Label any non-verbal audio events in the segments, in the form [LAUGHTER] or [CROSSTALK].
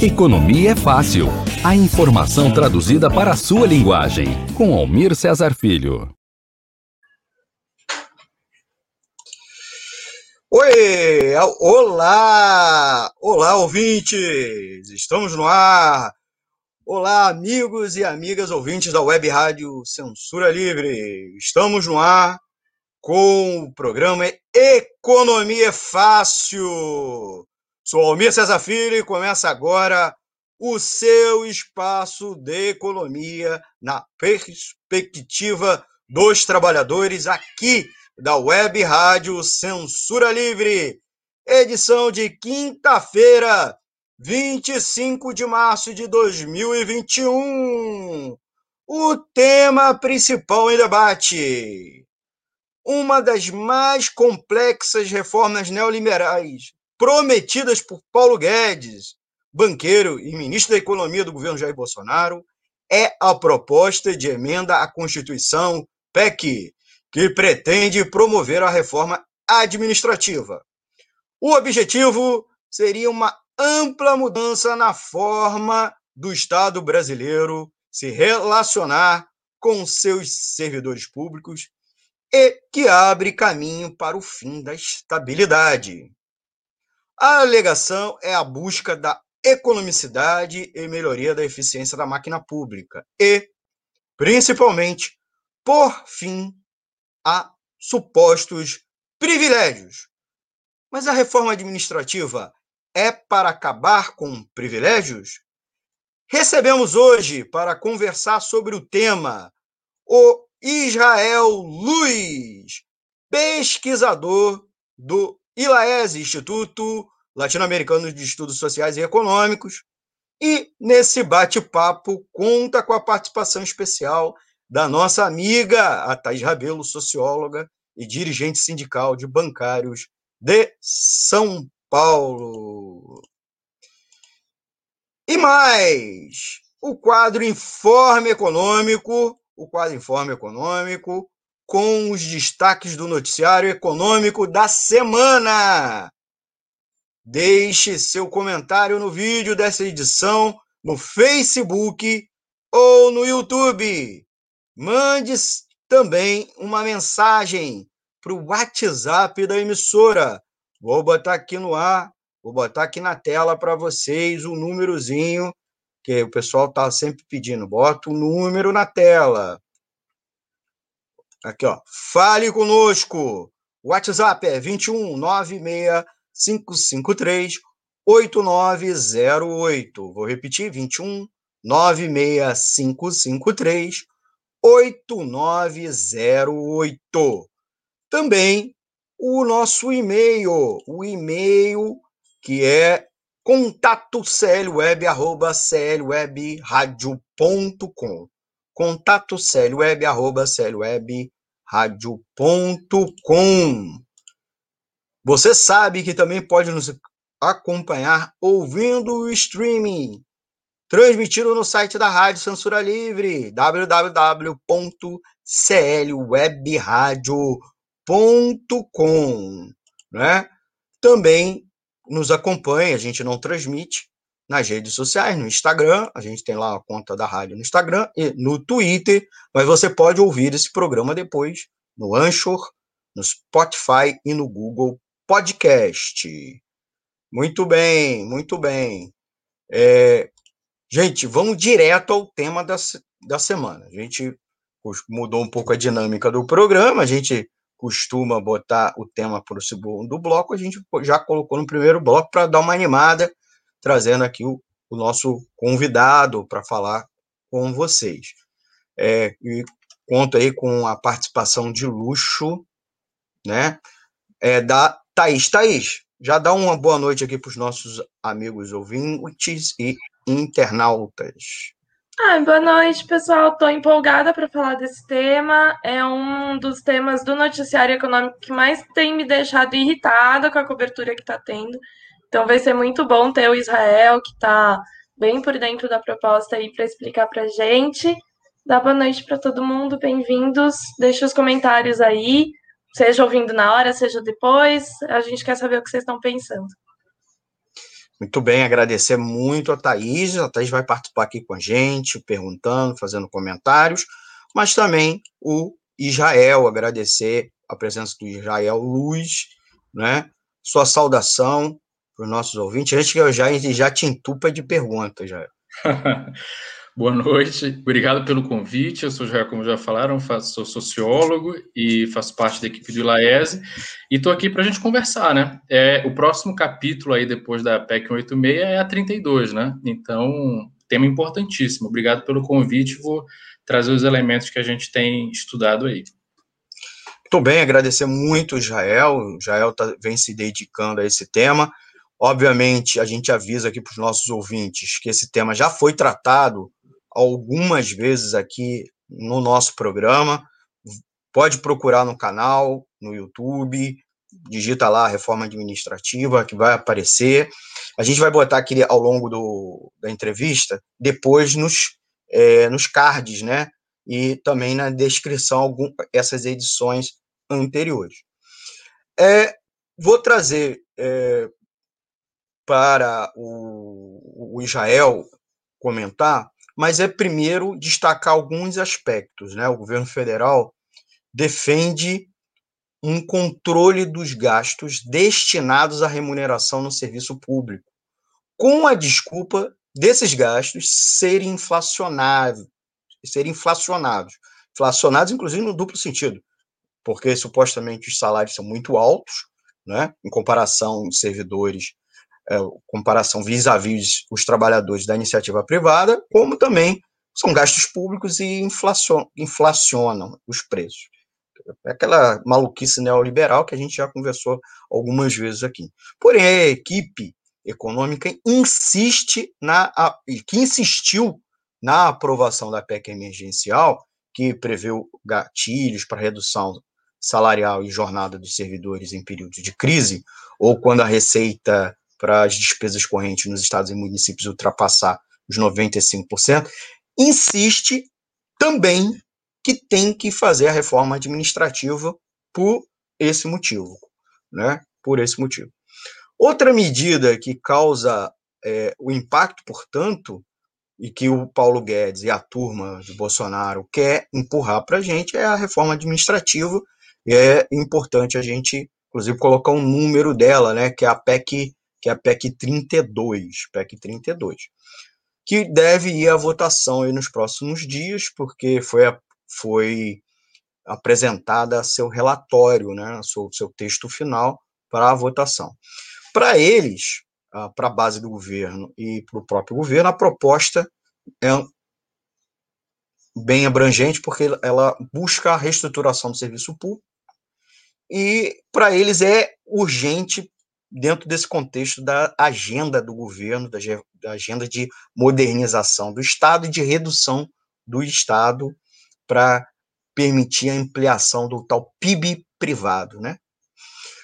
Economia é fácil. A informação traduzida para a sua linguagem. Com Almir Cesar Filho. Oi! Olá! Olá, ouvintes! Estamos no ar! Olá, amigos e amigas ouvintes da Web Rádio Censura Livre! Estamos no ar com o programa Economia é Fácil! Sou Almir Cesar Filho e começa agora o seu espaço de economia na perspectiva dos trabalhadores aqui da Web Rádio Censura Livre. Edição de quinta-feira, 25 de março de 2021. O tema principal em debate. Uma das mais complexas reformas neoliberais prometidas por Paulo Guedes, banqueiro e ministro da Economia do governo Jair Bolsonaro, é a proposta de emenda à Constituição PEC, que pretende promover a reforma administrativa. O objetivo seria uma ampla mudança na forma do Estado brasileiro se relacionar com seus servidores públicos e que abre caminho para o fim da estabilidade. A alegação é a busca da economicidade e melhoria da eficiência da máquina pública e, principalmente, por fim a supostos privilégios. Mas a reforma administrativa é para acabar com privilégios? Recebemos hoje, para conversar sobre o tema, o Israel Luiz, pesquisador do ILAES, Instituto Latino-Americano de Estudos Sociais e Econômicos, e nesse bate-papo conta com a participação especial da nossa amiga, a Thais Rabelo, socióloga e dirigente sindical de bancários de São Paulo. E mais, o quadro Informe Econômico, o quadro Informe Econômico, com os destaques do noticiário econômico da semana. Deixe seu comentário no vídeo dessa edição no Facebook ou no YouTube. Mande também uma mensagem para o WhatsApp da emissora. Vou botar aqui no ar, vou botar aqui na tela para vocês o númerozinho que o pessoal está sempre pedindo. Bota o número na tela. Aqui, ó. Fale conosco. WhatsApp é 21 96 553 8908. Vou repetir: 21 96 553 8908. Também o nosso e-mail, o e-mail que é contato clweb.clwebradio.com contato clweb.clwebradio.com Você sabe que também pode nos acompanhar ouvindo o streaming transmitido no site da Rádio Censura Livre, www.clwebradio.com, né? Também nos acompanha, a gente não transmite nas redes sociais, no Instagram, a gente tem lá a conta da rádio no Instagram e no Twitter, mas você pode ouvir esse programa depois no Anchor, no Spotify e no Google Podcast. Muito bem, muito bem. É, Gente, vamos direto ao tema da, da semana. A gente mudou um pouco a dinâmica do programa, a gente costuma botar o tema para o segundo bloco, a gente já colocou no primeiro bloco para dar uma animada, trazendo aqui o, o nosso convidado para falar com vocês. É, e conto aí com a participação de luxo, né, é, da Thaís. Thaís, já dá uma boa noite aqui para os nossos amigos ouvintes e internautas. Boa noite, pessoal. Estou empolgada para falar desse tema. É um dos temas do noticiário econômico que mais tem me deixado irritada com a cobertura que está tendo. Então, vai ser muito bom ter o Israel, que está bem por dentro da proposta aí para explicar para gente. Dá boa noite para todo mundo, bem-vindos. Deixe os comentários aí. seja ouvindo na hora, seja depois. A gente quer saber o que vocês estão pensando. Muito bem, agradecer muito a Thaís. A Thaís vai participar aqui com a gente, perguntando, fazendo comentários, mas também o Israel, agradecer a presença do Israel Luz, né? Sua saudação para os nossos ouvintes. Antes que eu já, já te entupa de perguntas, já. [LAUGHS] Boa noite, obrigado pelo convite. Eu sou, como já falaram, sou sociólogo e faço parte da equipe do Ilaese e estou aqui para a gente conversar, né? É, o próximo capítulo aí, depois da PEC 186, é a 32, né? Então, tema importantíssimo. Obrigado pelo convite, vou trazer os elementos que a gente tem estudado aí. Muito bem, agradecer muito Israel. O Israel tá, vem se dedicando a esse tema. Obviamente, a gente avisa aqui para os nossos ouvintes que esse tema já foi tratado algumas vezes aqui no nosso programa. Pode procurar no canal, no YouTube, digita lá reforma administrativa que vai aparecer. A gente vai botar aqui ao longo do, da entrevista, depois nos, é, nos cards, né? E também na descrição algum, essas edições anteriores. É, vou trazer é, para o, o Israel comentar mas é primeiro destacar alguns aspectos. Né? O governo federal defende um controle dos gastos destinados à remuneração no serviço público, com a desculpa desses gastos serem inflacionados, serem inflacionados, inflacionados inclusive no duplo sentido, porque supostamente os salários são muito altos, né, em comparação de servidores é, comparação vis-à-vis os trabalhadores da iniciativa privada, como também são gastos públicos e inflacion, inflacionam os preços. É aquela maluquice neoliberal que a gente já conversou algumas vezes aqui. Porém, a equipe econômica insiste na que insistiu na aprovação da PEC emergencial, que preveu gatilhos para redução salarial e jornada dos servidores em períodos de crise, ou quando a receita para as despesas correntes nos estados e municípios ultrapassar os 95%, insiste também que tem que fazer a reforma administrativa por esse motivo, né? Por esse motivo. Outra medida que causa é, o impacto, portanto, e que o Paulo Guedes e a turma de Bolsonaro quer empurrar para a gente é a reforma administrativa. E é importante a gente, inclusive, colocar um número dela, né? Que é a PEC que é a PEC 32, PEC 32, que deve ir à votação aí nos próximos dias, porque foi, foi apresentada seu relatório, né, seu, seu texto final para a votação. Para eles, para a base do governo e para o próprio governo, a proposta é bem abrangente, porque ela busca a reestruturação do serviço público, e para eles é urgente dentro desse contexto da agenda do governo, da, da agenda de modernização do Estado e de redução do Estado para permitir a ampliação do tal PIB privado, né?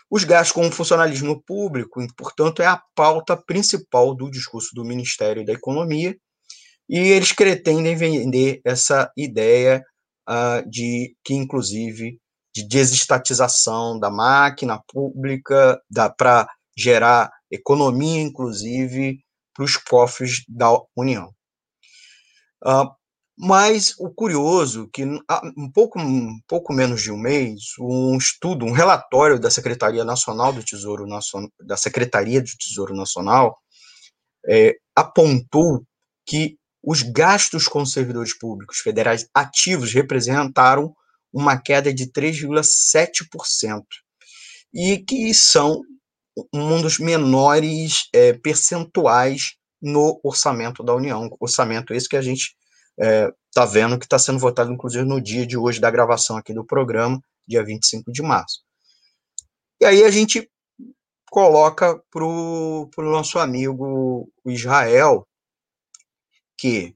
Os gastos com o funcionalismo público, portanto, é a pauta principal do discurso do Ministério da Economia, e eles pretendem vender essa ideia uh, de que, inclusive, de desestatização da máquina pública, para gerar economia, inclusive, para os cofres da União. Uh, mas o curioso que um pouco, um pouco menos de um mês, um estudo, um relatório da Secretaria Nacional do Tesouro Nacional, da Secretaria do Tesouro Nacional, é, apontou que os gastos com servidores públicos federais ativos representaram uma queda de 3,7%, e que são um dos menores é, percentuais no orçamento da União. Orçamento esse que a gente está é, vendo que está sendo votado, inclusive, no dia de hoje da gravação aqui do programa, dia 25 de março. E aí a gente coloca para o nosso amigo Israel que,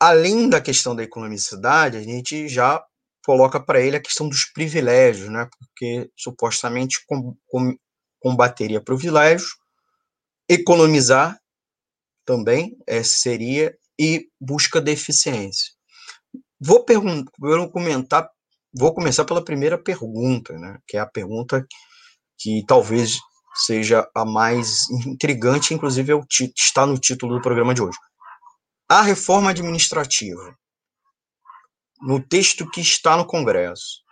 além da questão da economicidade, a gente já coloca para ele a questão dos privilégios, né? porque supostamente com, com, combateria privilégios, economizar também é, seria e busca da eficiência. Vou, vou comentar vou começar pela primeira pergunta, né, que é a pergunta que talvez seja a mais intrigante, inclusive é o está no título do programa de hoje. A reforma administrativa, no texto que está no Congresso,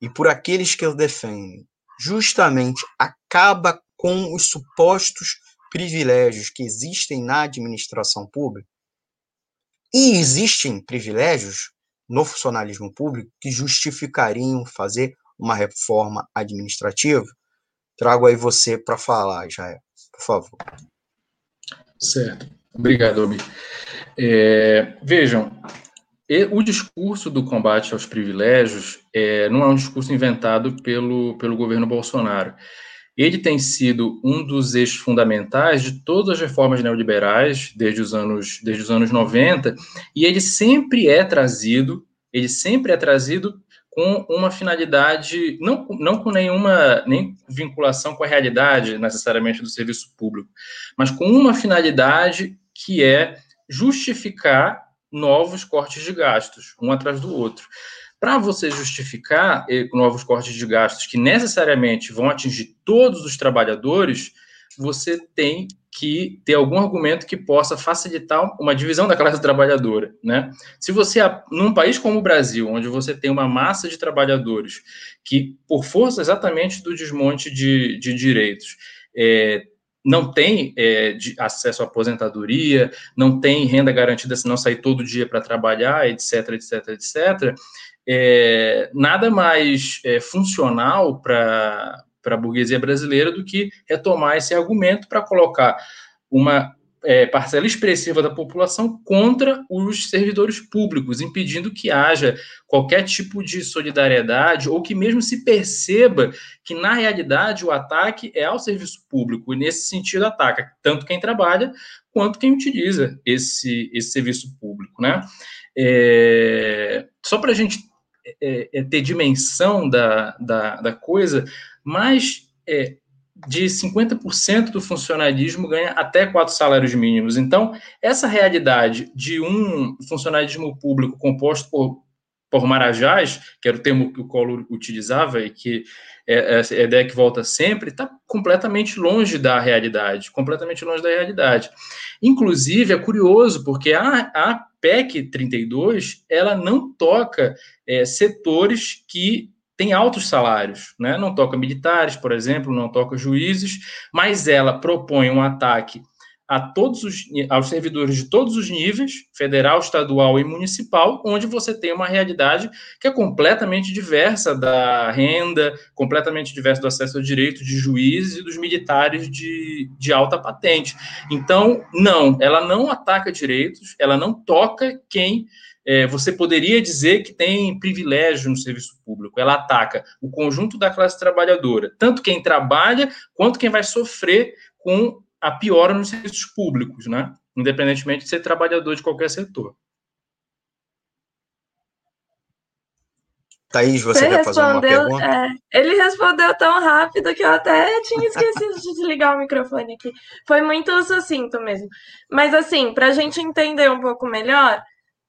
e por aqueles que defendem, justamente acaba com os supostos privilégios que existem na administração pública? E existem privilégios no funcionalismo público que justificariam fazer uma reforma administrativa? Trago aí você para falar, Jair, por favor. Certo. Obrigado, Obi. É, vejam, o discurso do combate aos privilégios é, não é um discurso inventado pelo, pelo governo Bolsonaro. Ele tem sido um dos eixos fundamentais de todas as reformas neoliberais desde os anos, desde os anos 90, e ele sempre é trazido, ele sempre é trazido com uma finalidade, não, não com nenhuma nem vinculação com a realidade necessariamente do serviço público, mas com uma finalidade que é justificar novos cortes de gastos, um atrás do outro. Para você justificar eh, novos cortes de gastos que necessariamente vão atingir todos os trabalhadores, você tem que ter algum argumento que possa facilitar uma divisão da classe trabalhadora, né? Se você, num país como o Brasil, onde você tem uma massa de trabalhadores que, por força exatamente do desmonte de, de direitos, é, não tem é, acesso à aposentadoria, não tem renda garantida se não sair todo dia para trabalhar, etc, etc, etc, é, nada mais é, funcional para a burguesia brasileira do que retomar esse argumento para colocar uma é, parcela expressiva da população contra os servidores públicos, impedindo que haja qualquer tipo de solidariedade ou que mesmo se perceba que, na realidade, o ataque é ao serviço público, e nesse sentido ataca tanto quem trabalha quanto quem utiliza esse, esse serviço público. Né? É, só para a gente é, é, ter dimensão da, da, da coisa, mais é, de 50% do funcionalismo ganha até quatro salários mínimos. Então, essa realidade de um funcionalismo público composto por, por marajás, que era o termo que o Collor utilizava e que é, é a ideia que volta sempre, está completamente longe da realidade, completamente longe da realidade. Inclusive, é curioso, porque a, a PEC 32, ela não toca é, setores que tem altos salários, né? não toca militares, por exemplo, não toca juízes, mas ela propõe um ataque a todos os aos servidores de todos os níveis, federal, estadual e municipal, onde você tem uma realidade que é completamente diversa da renda, completamente diversa do acesso ao direito de juízes e dos militares de, de alta patente. Então, não, ela não ataca direitos, ela não toca quem é, você poderia dizer que tem privilégio no serviço público. Ela ataca o conjunto da classe trabalhadora, tanto quem trabalha quanto quem vai sofrer com a piora nos serviços públicos, né? Independentemente de ser trabalhador de qualquer setor. Thaís, você, você quer fazer uma pergunta? É, ele respondeu tão rápido que eu até tinha esquecido de desligar o microfone aqui. Foi muito sucinto mesmo. Mas, assim, para a gente entender um pouco melhor,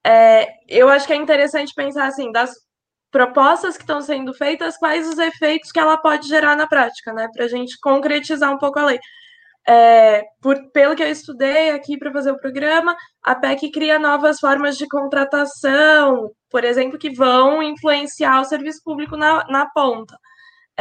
é, eu acho que é interessante pensar assim, das propostas que estão sendo feitas, quais os efeitos que ela pode gerar na prática, né? Para a gente concretizar um pouco a lei. É, por, pelo que eu estudei aqui para fazer o programa, a PEC cria novas formas de contratação, por exemplo, que vão influenciar o serviço público na, na ponta.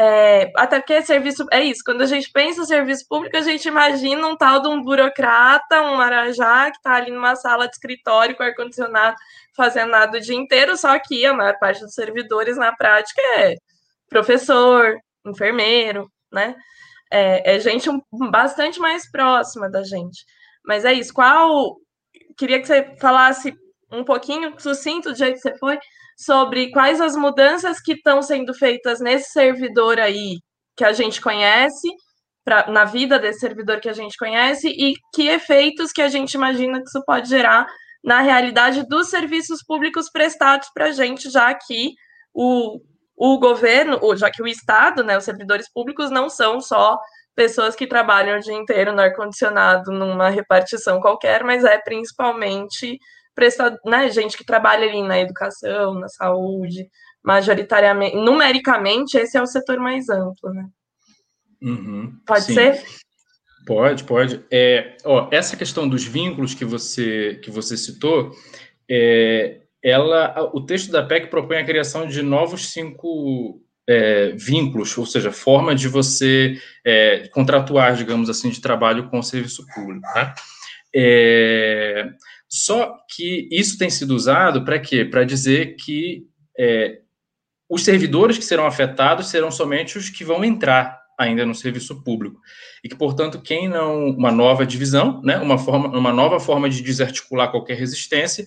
É, até porque serviço é isso, quando a gente pensa em serviço público, a gente imagina um tal de um burocrata, um marajá, que está ali numa sala de escritório com ar-condicionado, fazendo nada o dia inteiro, só que a maior parte dos servidores na prática é professor, enfermeiro, né? É, é gente um, bastante mais próxima da gente. Mas é isso. Qual. Queria que você falasse um pouquinho sucinto do jeito que você foi sobre quais as mudanças que estão sendo feitas nesse servidor aí que a gente conhece, pra, na vida desse servidor que a gente conhece, e que efeitos que a gente imagina que isso pode gerar na realidade dos serviços públicos prestados para a gente, já que o, o governo, já que o Estado, né, os servidores públicos não são só pessoas que trabalham o dia inteiro no ar-condicionado numa repartição qualquer, mas é principalmente prestado, né, gente que trabalha ali na educação, na saúde, majoritariamente, numericamente, esse é o setor mais amplo, né? Uhum, pode sim. ser? Pode, pode. É, ó, essa questão dos vínculos que você, que você citou, é, ela, o texto da PEC propõe a criação de novos cinco é, vínculos, ou seja, forma de você é, contratuar, digamos assim, de trabalho com o serviço público. Né? É, só que isso tem sido usado para quê? Para dizer que é, os servidores que serão afetados serão somente os que vão entrar ainda no serviço público. E que, portanto, quem não. Uma nova divisão, né, uma, forma, uma nova forma de desarticular qualquer resistência,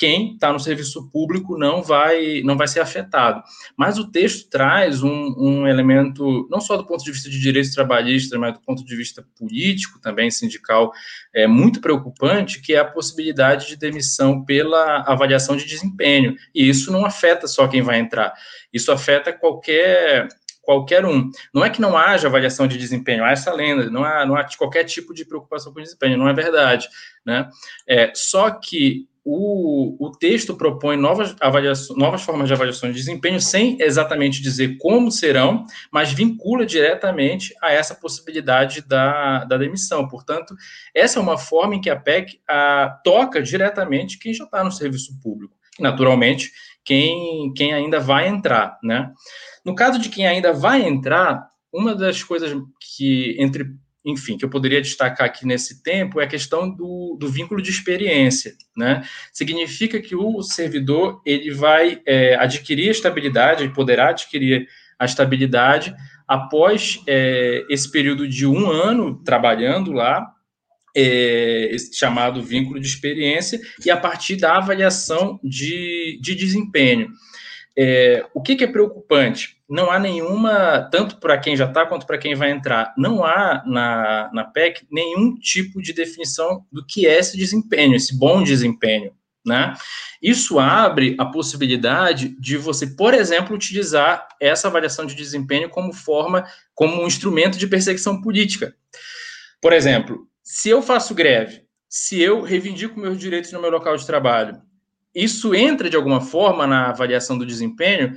quem está no serviço público não vai, não vai ser afetado. Mas o texto traz um, um, elemento, não só do ponto de vista de direitos trabalhistas, mas do ponto de vista político, também sindical, é muito preocupante, que é a possibilidade de demissão pela avaliação de desempenho. E isso não afeta só quem vai entrar, isso afeta qualquer qualquer um. Não é que não haja avaliação de desempenho, há essa lenda, não há, não há qualquer tipo de preocupação com desempenho, não é verdade. Né? É, só que o, o texto propõe novas, avaliações, novas formas de avaliação de desempenho, sem exatamente dizer como serão, mas vincula diretamente a essa possibilidade da, da demissão. Portanto, essa é uma forma em que a PEC a, toca diretamente quem já está no serviço público, naturalmente, quem, quem ainda vai entrar. Né? No caso de quem ainda vai entrar, uma das coisas que, entre enfim, que eu poderia destacar aqui nesse tempo é a questão do, do vínculo de experiência, né? Significa que o servidor ele vai é, adquirir a estabilidade, ele poderá adquirir a estabilidade após é, esse período de um ano trabalhando lá, é, chamado vínculo de experiência, e a partir da avaliação de, de desempenho. É, o que, que, é preocupante? Não há nenhuma, tanto para quem já está quanto para quem vai entrar, não há na, na PEC nenhum tipo de definição do que é esse desempenho, esse bom desempenho. Né? Isso abre a possibilidade de você, por exemplo, utilizar essa avaliação de desempenho como forma, como um instrumento de perseguição política. Por exemplo, se eu faço greve, se eu reivindico meus direitos no meu local de trabalho, isso entra de alguma forma na avaliação do desempenho?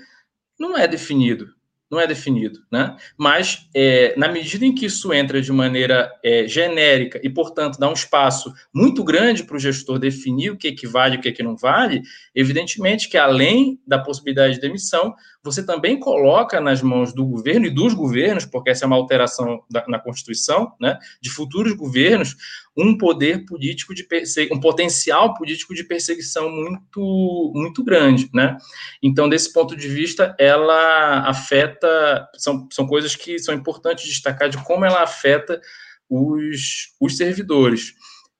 Não é definido, não é definido, né? Mas é, na medida em que isso entra de maneira é, genérica e, portanto, dá um espaço muito grande para o gestor definir o que, que vale e o que, que não vale, evidentemente que além da possibilidade de demissão, você também coloca nas mãos do governo e dos governos, porque essa é uma alteração da, na Constituição, né, de futuros governos, um poder político de um potencial político de perseguição muito muito grande, né? Então, desse ponto de vista, ela afeta são, são coisas que são importantes destacar de como ela afeta os, os servidores.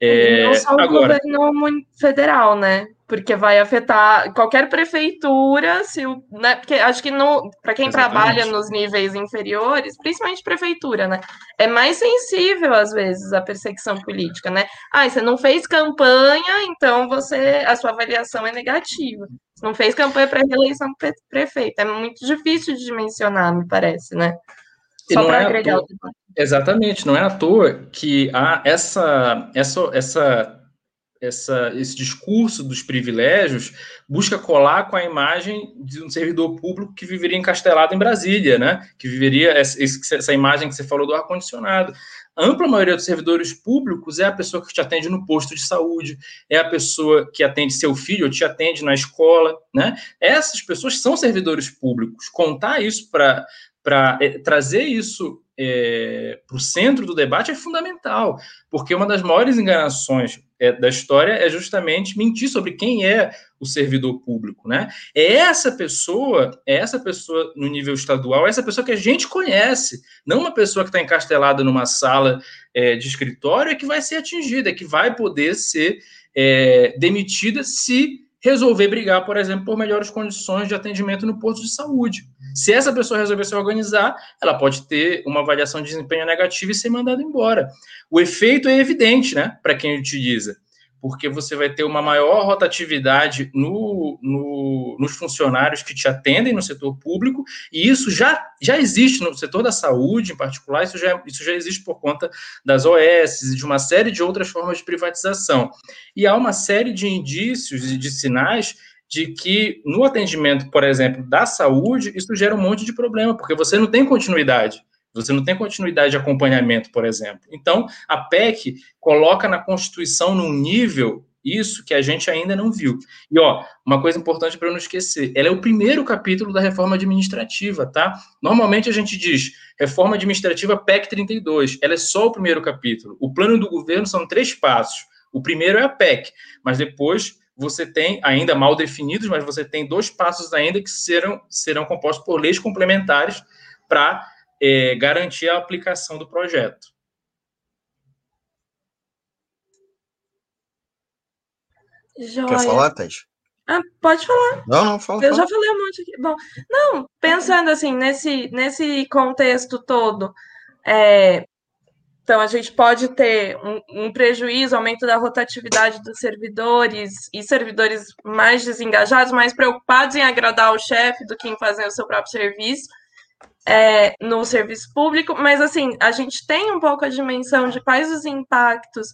É, não só o agora, governo federal, né? Porque vai afetar qualquer prefeitura, se o, né? Porque acho que para quem Exatamente. trabalha nos níveis inferiores, principalmente prefeitura, né? É mais sensível às vezes à perseguição política, né? Ah, você não fez campanha, então você a sua avaliação é negativa. Você não fez campanha para reeleição prefeito. É muito difícil de dimensionar, me parece, né? Só para é agregar o debate. Exatamente, não é à toa que há essa, essa, essa, essa, esse discurso dos privilégios busca colar com a imagem de um servidor público que viveria encastelado em Brasília, né? Que viveria essa, essa imagem que você falou do ar-condicionado. A ampla maioria dos servidores públicos é a pessoa que te atende no posto de saúde, é a pessoa que atende seu filho ou te atende na escola, né? Essas pessoas são servidores públicos. Contar isso para para é, trazer isso é, para o centro do debate é fundamental, porque uma das maiores enganações é, da história é justamente mentir sobre quem é o servidor público, né? É essa pessoa, é essa pessoa no nível estadual, é essa pessoa que a gente conhece, não uma pessoa que está encastelada numa sala é, de escritório é que vai ser atingida, que vai poder ser é, demitida se resolver brigar, por exemplo, por melhores condições de atendimento no posto de saúde. Se essa pessoa resolver se organizar, ela pode ter uma avaliação de desempenho negativa e ser mandada embora. O efeito é evidente, né, para quem utiliza porque você vai ter uma maior rotatividade no, no, nos funcionários que te atendem no setor público, e isso já, já existe no setor da saúde, em particular, isso já, isso já existe por conta das OS e de uma série de outras formas de privatização. E há uma série de indícios e de sinais de que no atendimento, por exemplo, da saúde, isso gera um monte de problema, porque você não tem continuidade. Você não tem continuidade de acompanhamento, por exemplo. Então, a PEC coloca na Constituição num nível isso que a gente ainda não viu. E ó, uma coisa importante para não esquecer, ela é o primeiro capítulo da reforma administrativa, tá? Normalmente a gente diz reforma administrativa PEC 32, ela é só o primeiro capítulo. O plano do governo são três passos. O primeiro é a PEC, mas depois você tem ainda mal definidos, mas você tem dois passos ainda que serão serão compostos por leis complementares para é, garantir a aplicação do projeto. Joia. Quer falar, Thais? Ah, pode falar. Não, não, fala. Eu fala. já falei um monte aqui. Bom, não, pensando assim, nesse, nesse contexto todo, é, então a gente pode ter um, um, prejuízo, aumento da rotatividade dos servidores e servidores mais desengajados, mais preocupados em agradar o chefe do que em fazer o seu próprio serviço é, no serviço público, mas assim, a gente tem um pouco a dimensão de quais os impactos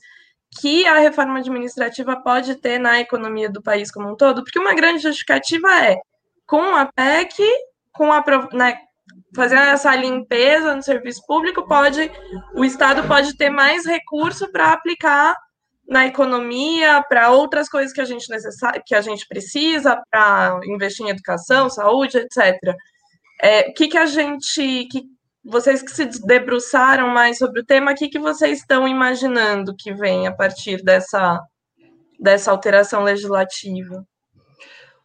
que a reforma administrativa pode ter na economia do país como um todo, porque uma grande justificativa é com a PEC, com a né, fazendo essa limpeza no serviço público, pode o Estado pode ter mais recurso para aplicar na economia, para outras coisas que a gente necessita, que a gente precisa, para investir em educação, saúde, etc. É, o que, que a gente, que, vocês que se debruçaram mais sobre o tema, o que, que vocês estão imaginando que vem a partir dessa, dessa alteração legislativa?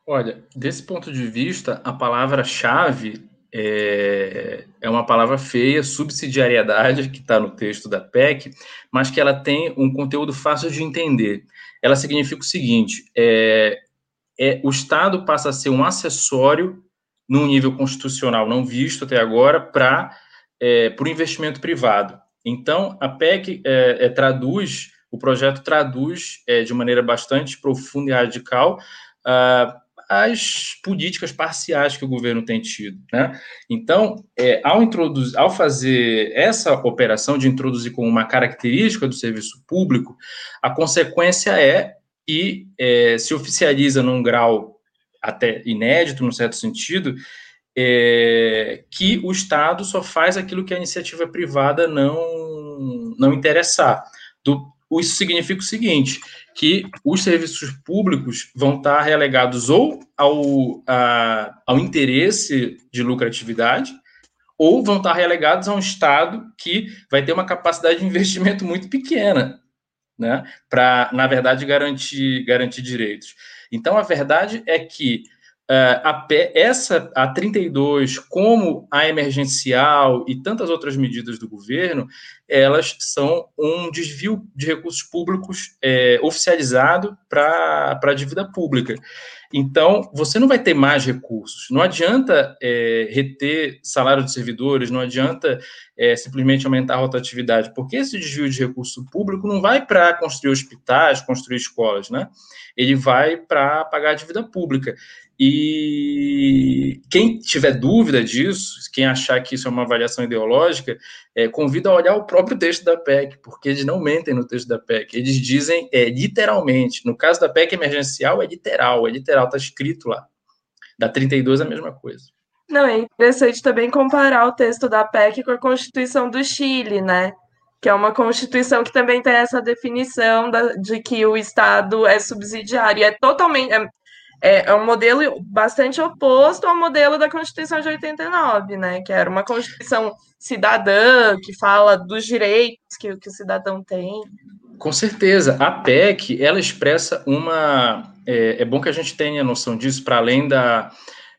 Olha, desse ponto de vista, a palavra-chave é, é uma palavra feia, subsidiariedade, que está no texto da PEC, mas que ela tem um conteúdo fácil de entender. Ela significa o seguinte: é, é, o Estado passa a ser um acessório num nível constitucional não visto até agora para é, o investimento privado. Então, a PEC é, é, traduz, o projeto traduz é, de maneira bastante profunda e radical uh, as políticas parciais que o governo tem tido. Né? Então, é, ao, introduzir, ao fazer essa operação de introduzir como uma característica do serviço público, a consequência é que é, se oficializa num grau até inédito, num certo sentido, é, que o Estado só faz aquilo que a iniciativa privada não, não interessar. Do, isso significa o seguinte, que os serviços públicos vão estar relegados ou ao, a, ao interesse de lucratividade, ou vão estar relegados a um Estado que vai ter uma capacidade de investimento muito pequena, né, para, na verdade, garantir, garantir direitos. Então, a verdade é que a, essa, a 32, como a emergencial e tantas outras medidas do governo, elas são um desvio de recursos públicos é, oficializado para a dívida pública. Então, você não vai ter mais recursos. Não adianta é, reter salário de servidores, não adianta é, simplesmente aumentar a rotatividade, porque esse desvio de recurso público não vai para construir hospitais, construir escolas, né? Ele vai para pagar a dívida pública. E quem tiver dúvida disso, quem achar que isso é uma avaliação ideológica, é, convido a olhar o próprio texto da PEC, porque eles não mentem no texto da PEC. Eles dizem é, literalmente. No caso da PEC emergencial, é literal, é literal, está escrito lá. Da 32 é a mesma coisa. Não, é interessante também comparar o texto da PEC com a Constituição do Chile, né? Que é uma Constituição que também tem essa definição da, de que o Estado é subsidiário. É totalmente. É, é, é um modelo bastante oposto ao modelo da Constituição de 89, né? Que era uma Constituição cidadã, que fala dos direitos que, que o cidadão tem. Com certeza. A PEC, ela expressa uma. É, é bom que a gente tenha noção disso, para além da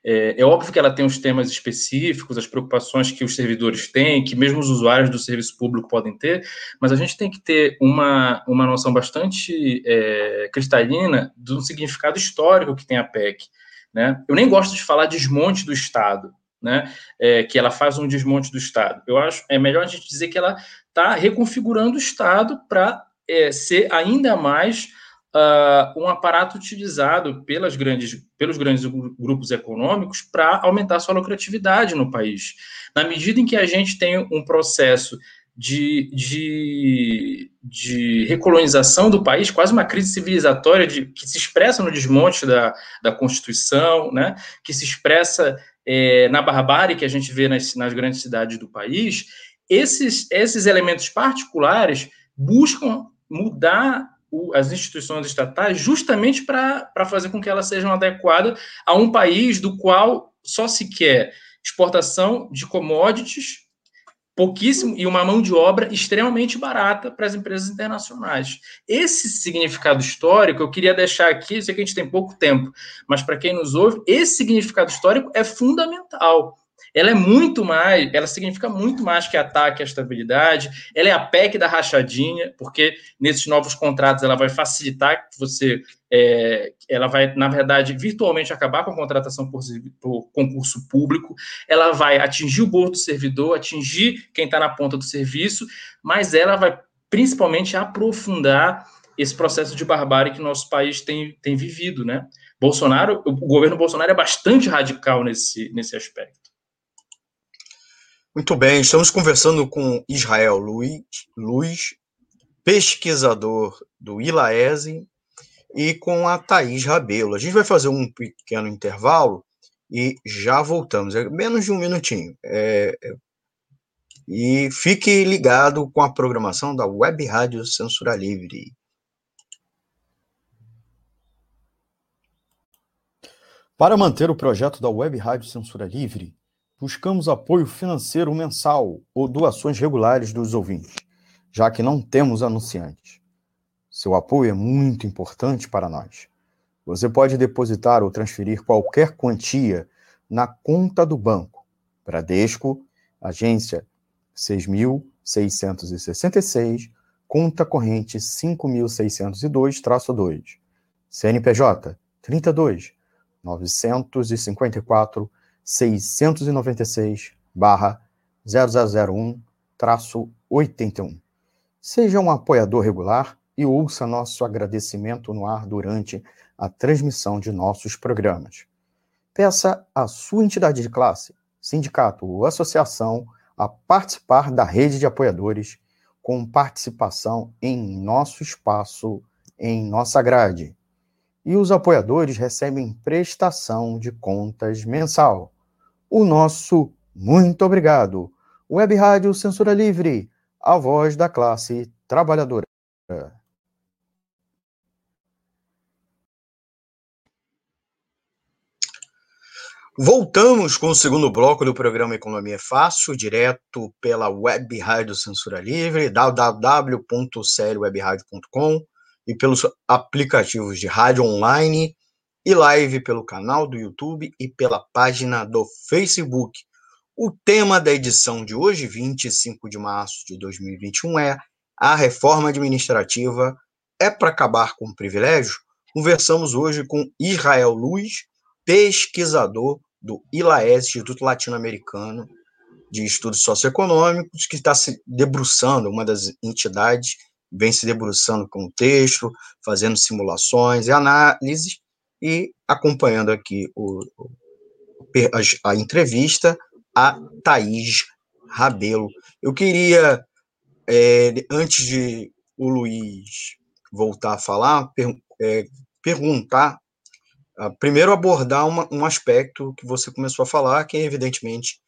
é, é, óbvio que ela tem os temas específicos, as preocupações que os servidores têm, que mesmo os usuários do serviço público podem ter, mas a gente tem que ter uma, uma noção bastante é, cristalina do significado histórico que tem a PEC. Né? Eu nem gosto de falar desmonte do Estado, né? É, que ela faz um desmonte do Estado. Eu acho é melhor a gente dizer que ela está reconfigurando o Estado para é, ser ainda mais uh, um aparato utilizado pelas grandes, pelos grandes grupos econômicos para aumentar sua lucratividade no país. Na medida em que a gente tem um processo de, de, de recolonização do país, quase uma crise civilizatória de, que se expressa no desmonte da, da Constituição, né, que se expressa é, na barbárie que a gente vê nas, nas grandes cidades do país, esses, esses elementos particulares buscam mudar as instituições estatais justamente para fazer com que elas sejam adequadas a um país do qual só se quer exportação de commodities pouquíssimo e uma mão de obra extremamente barata para as empresas internacionais. Esse significado histórico eu queria deixar aqui, sei que a gente tem pouco tempo, mas para quem nos ouve, esse significado histórico é fundamental ela é muito mais, ela significa muito mais que ataque à estabilidade, ela é a PEC da rachadinha, porque nesses novos contratos ela vai facilitar que você, é, ela vai, na verdade, virtualmente acabar com a contratação por, por concurso público, ela vai atingir o bolso do servidor, atingir quem está na ponta do serviço, mas ela vai principalmente aprofundar esse processo de barbárie que nosso país tem, tem vivido, né? Bolsonaro, o governo Bolsonaro é bastante radical nesse, nesse aspecto. Muito bem, estamos conversando com Israel Luiz, Luiz pesquisador do ILAESE, e com a Thaís Rabelo. A gente vai fazer um pequeno intervalo e já voltamos. É menos de um minutinho. É, é, e fique ligado com a programação da Web Rádio Censura Livre. Para manter o projeto da Web Rádio Censura Livre, buscamos apoio financeiro mensal ou doações regulares dos ouvintes, já que não temos anunciantes. Seu apoio é muito importante para nós. Você pode depositar ou transferir qualquer quantia na conta do banco. Bradesco, agência 6.666, conta corrente 5.602-2, CNPJ 32 954 696 0001 81. Seja um apoiador regular e ouça nosso agradecimento no ar durante a transmissão de nossos programas. Peça à sua entidade de classe, sindicato ou associação a participar da rede de apoiadores com participação em nosso espaço, em nossa grade. E os apoiadores recebem prestação de contas mensal o nosso muito obrigado. Web Rádio Censura Livre, a voz da classe trabalhadora. Voltamos com o segundo bloco do programa Economia Fácil, direto pela Web Rádio Censura Livre, www.clwebradio.com e pelos aplicativos de rádio online e live pelo canal do YouTube e pela página do Facebook. O tema da edição de hoje, 25 de março de 2021, é A Reforma Administrativa é para acabar com o privilégio? Conversamos hoje com Israel Luz, pesquisador do ILAES, Instituto Latino-Americano de Estudos Socioeconômicos, que está se debruçando, uma das entidades, vem se debruçando com o texto, fazendo simulações e análises, e acompanhando aqui o, a, a entrevista, a Thaís Rabelo. Eu queria, é, antes de o Luiz voltar a falar, per, é, perguntar, uh, primeiro abordar uma, um aspecto que você começou a falar, que é evidentemente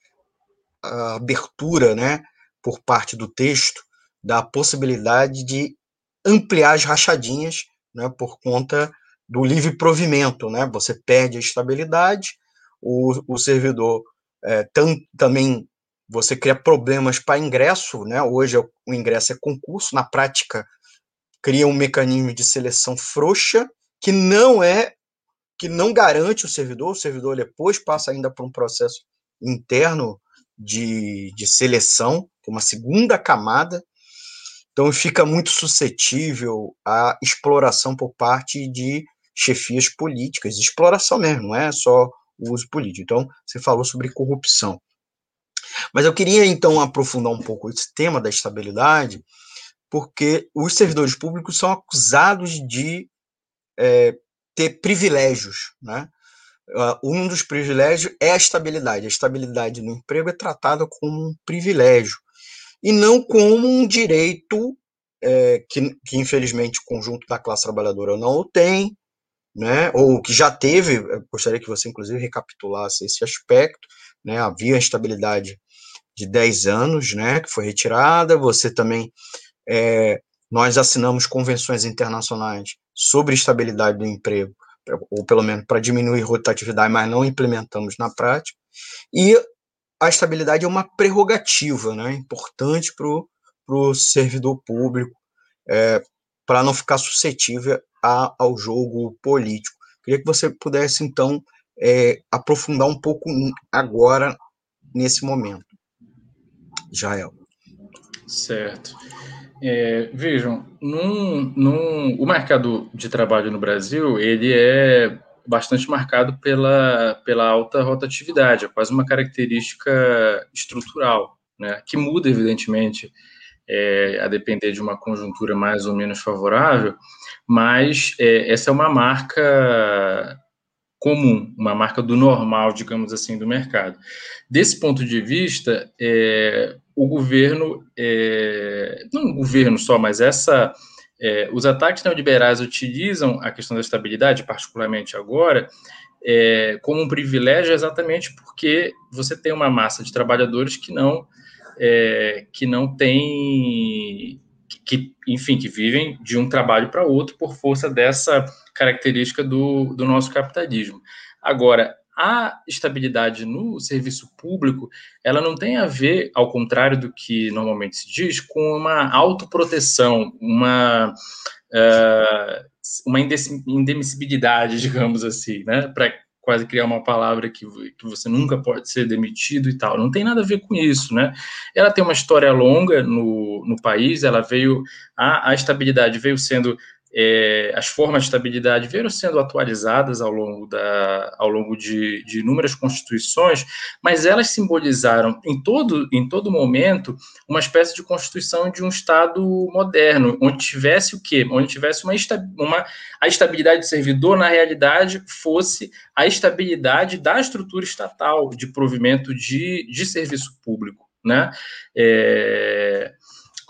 a abertura, né, por parte do texto, da possibilidade de ampliar as rachadinhas, né, por conta do livre provimento, né? Você perde a estabilidade, o, o servidor é, tam, também você cria problemas para ingresso, né? Hoje o ingresso é concurso, na prática cria um mecanismo de seleção frouxa que não é que não garante o servidor, o servidor depois passa ainda por um processo interno de, de seleção, uma segunda camada, então fica muito suscetível à exploração por parte de chefias políticas, exploração mesmo, não é só o uso político. Então, você falou sobre corrupção. Mas eu queria, então, aprofundar um pouco esse tema da estabilidade, porque os servidores públicos são acusados de é, ter privilégios, né? Uh, um dos privilégios é a estabilidade. A estabilidade no emprego é tratada como um privilégio. e não como um direito é, que, que, infelizmente, o conjunto da classe trabalhadora não o tem, né, ou que já teve, gostaria que você, inclusive, recapitulasse esse aspecto, né, havia instabilidade de 10 anos, né, que foi retirada, você também, é, nós assinamos convenções internacionais sobre estabilidade do emprego, ou pelo menos para diminuir rotatividade, mas não implementamos na prática, e a estabilidade é uma prerrogativa, né, importante para o servidor público, é, para não ficar suscetível a, ao jogo político. Queria que você pudesse, então, é, aprofundar um pouco agora, nesse momento. Jael. Certo. É, vejam, num, num, o mercado de trabalho no Brasil, ele é bastante marcado pela, pela alta rotatividade, é quase uma característica estrutural, né, que muda, evidentemente, é, a depender de uma conjuntura mais ou menos favorável, mas é, essa é uma marca comum, uma marca do normal, digamos assim, do mercado. Desse ponto de vista, é, o governo, é, não o governo só, mas essa, é, os ataques neoliberais utilizam a questão da estabilidade, particularmente agora, é, como um privilégio exatamente porque você tem uma massa de trabalhadores que não é, que não tem que, enfim, que vivem de um trabalho para outro por força dessa característica do, do nosso capitalismo. Agora, a estabilidade no serviço público, ela não tem a ver, ao contrário do que normalmente se diz, com uma autoproteção, uma, uh, uma indemissibilidade, [LAUGHS] digamos assim, né? Para quase criar uma palavra que, que você nunca pode ser demitido e tal. Não tem nada a ver com isso, né? Ela tem uma história longa no, no país, ela veio, a, a estabilidade veio sendo é, as formas de estabilidade vieram sendo atualizadas ao longo, da, ao longo de, de, inúmeras constituições, mas elas simbolizaram em todo, em todo momento uma espécie de constituição de um Estado moderno, onde tivesse o quê? Onde tivesse uma, uma a estabilidade do servidor, na realidade, fosse a estabilidade da estrutura estatal de provimento de, de serviço público. Né? É,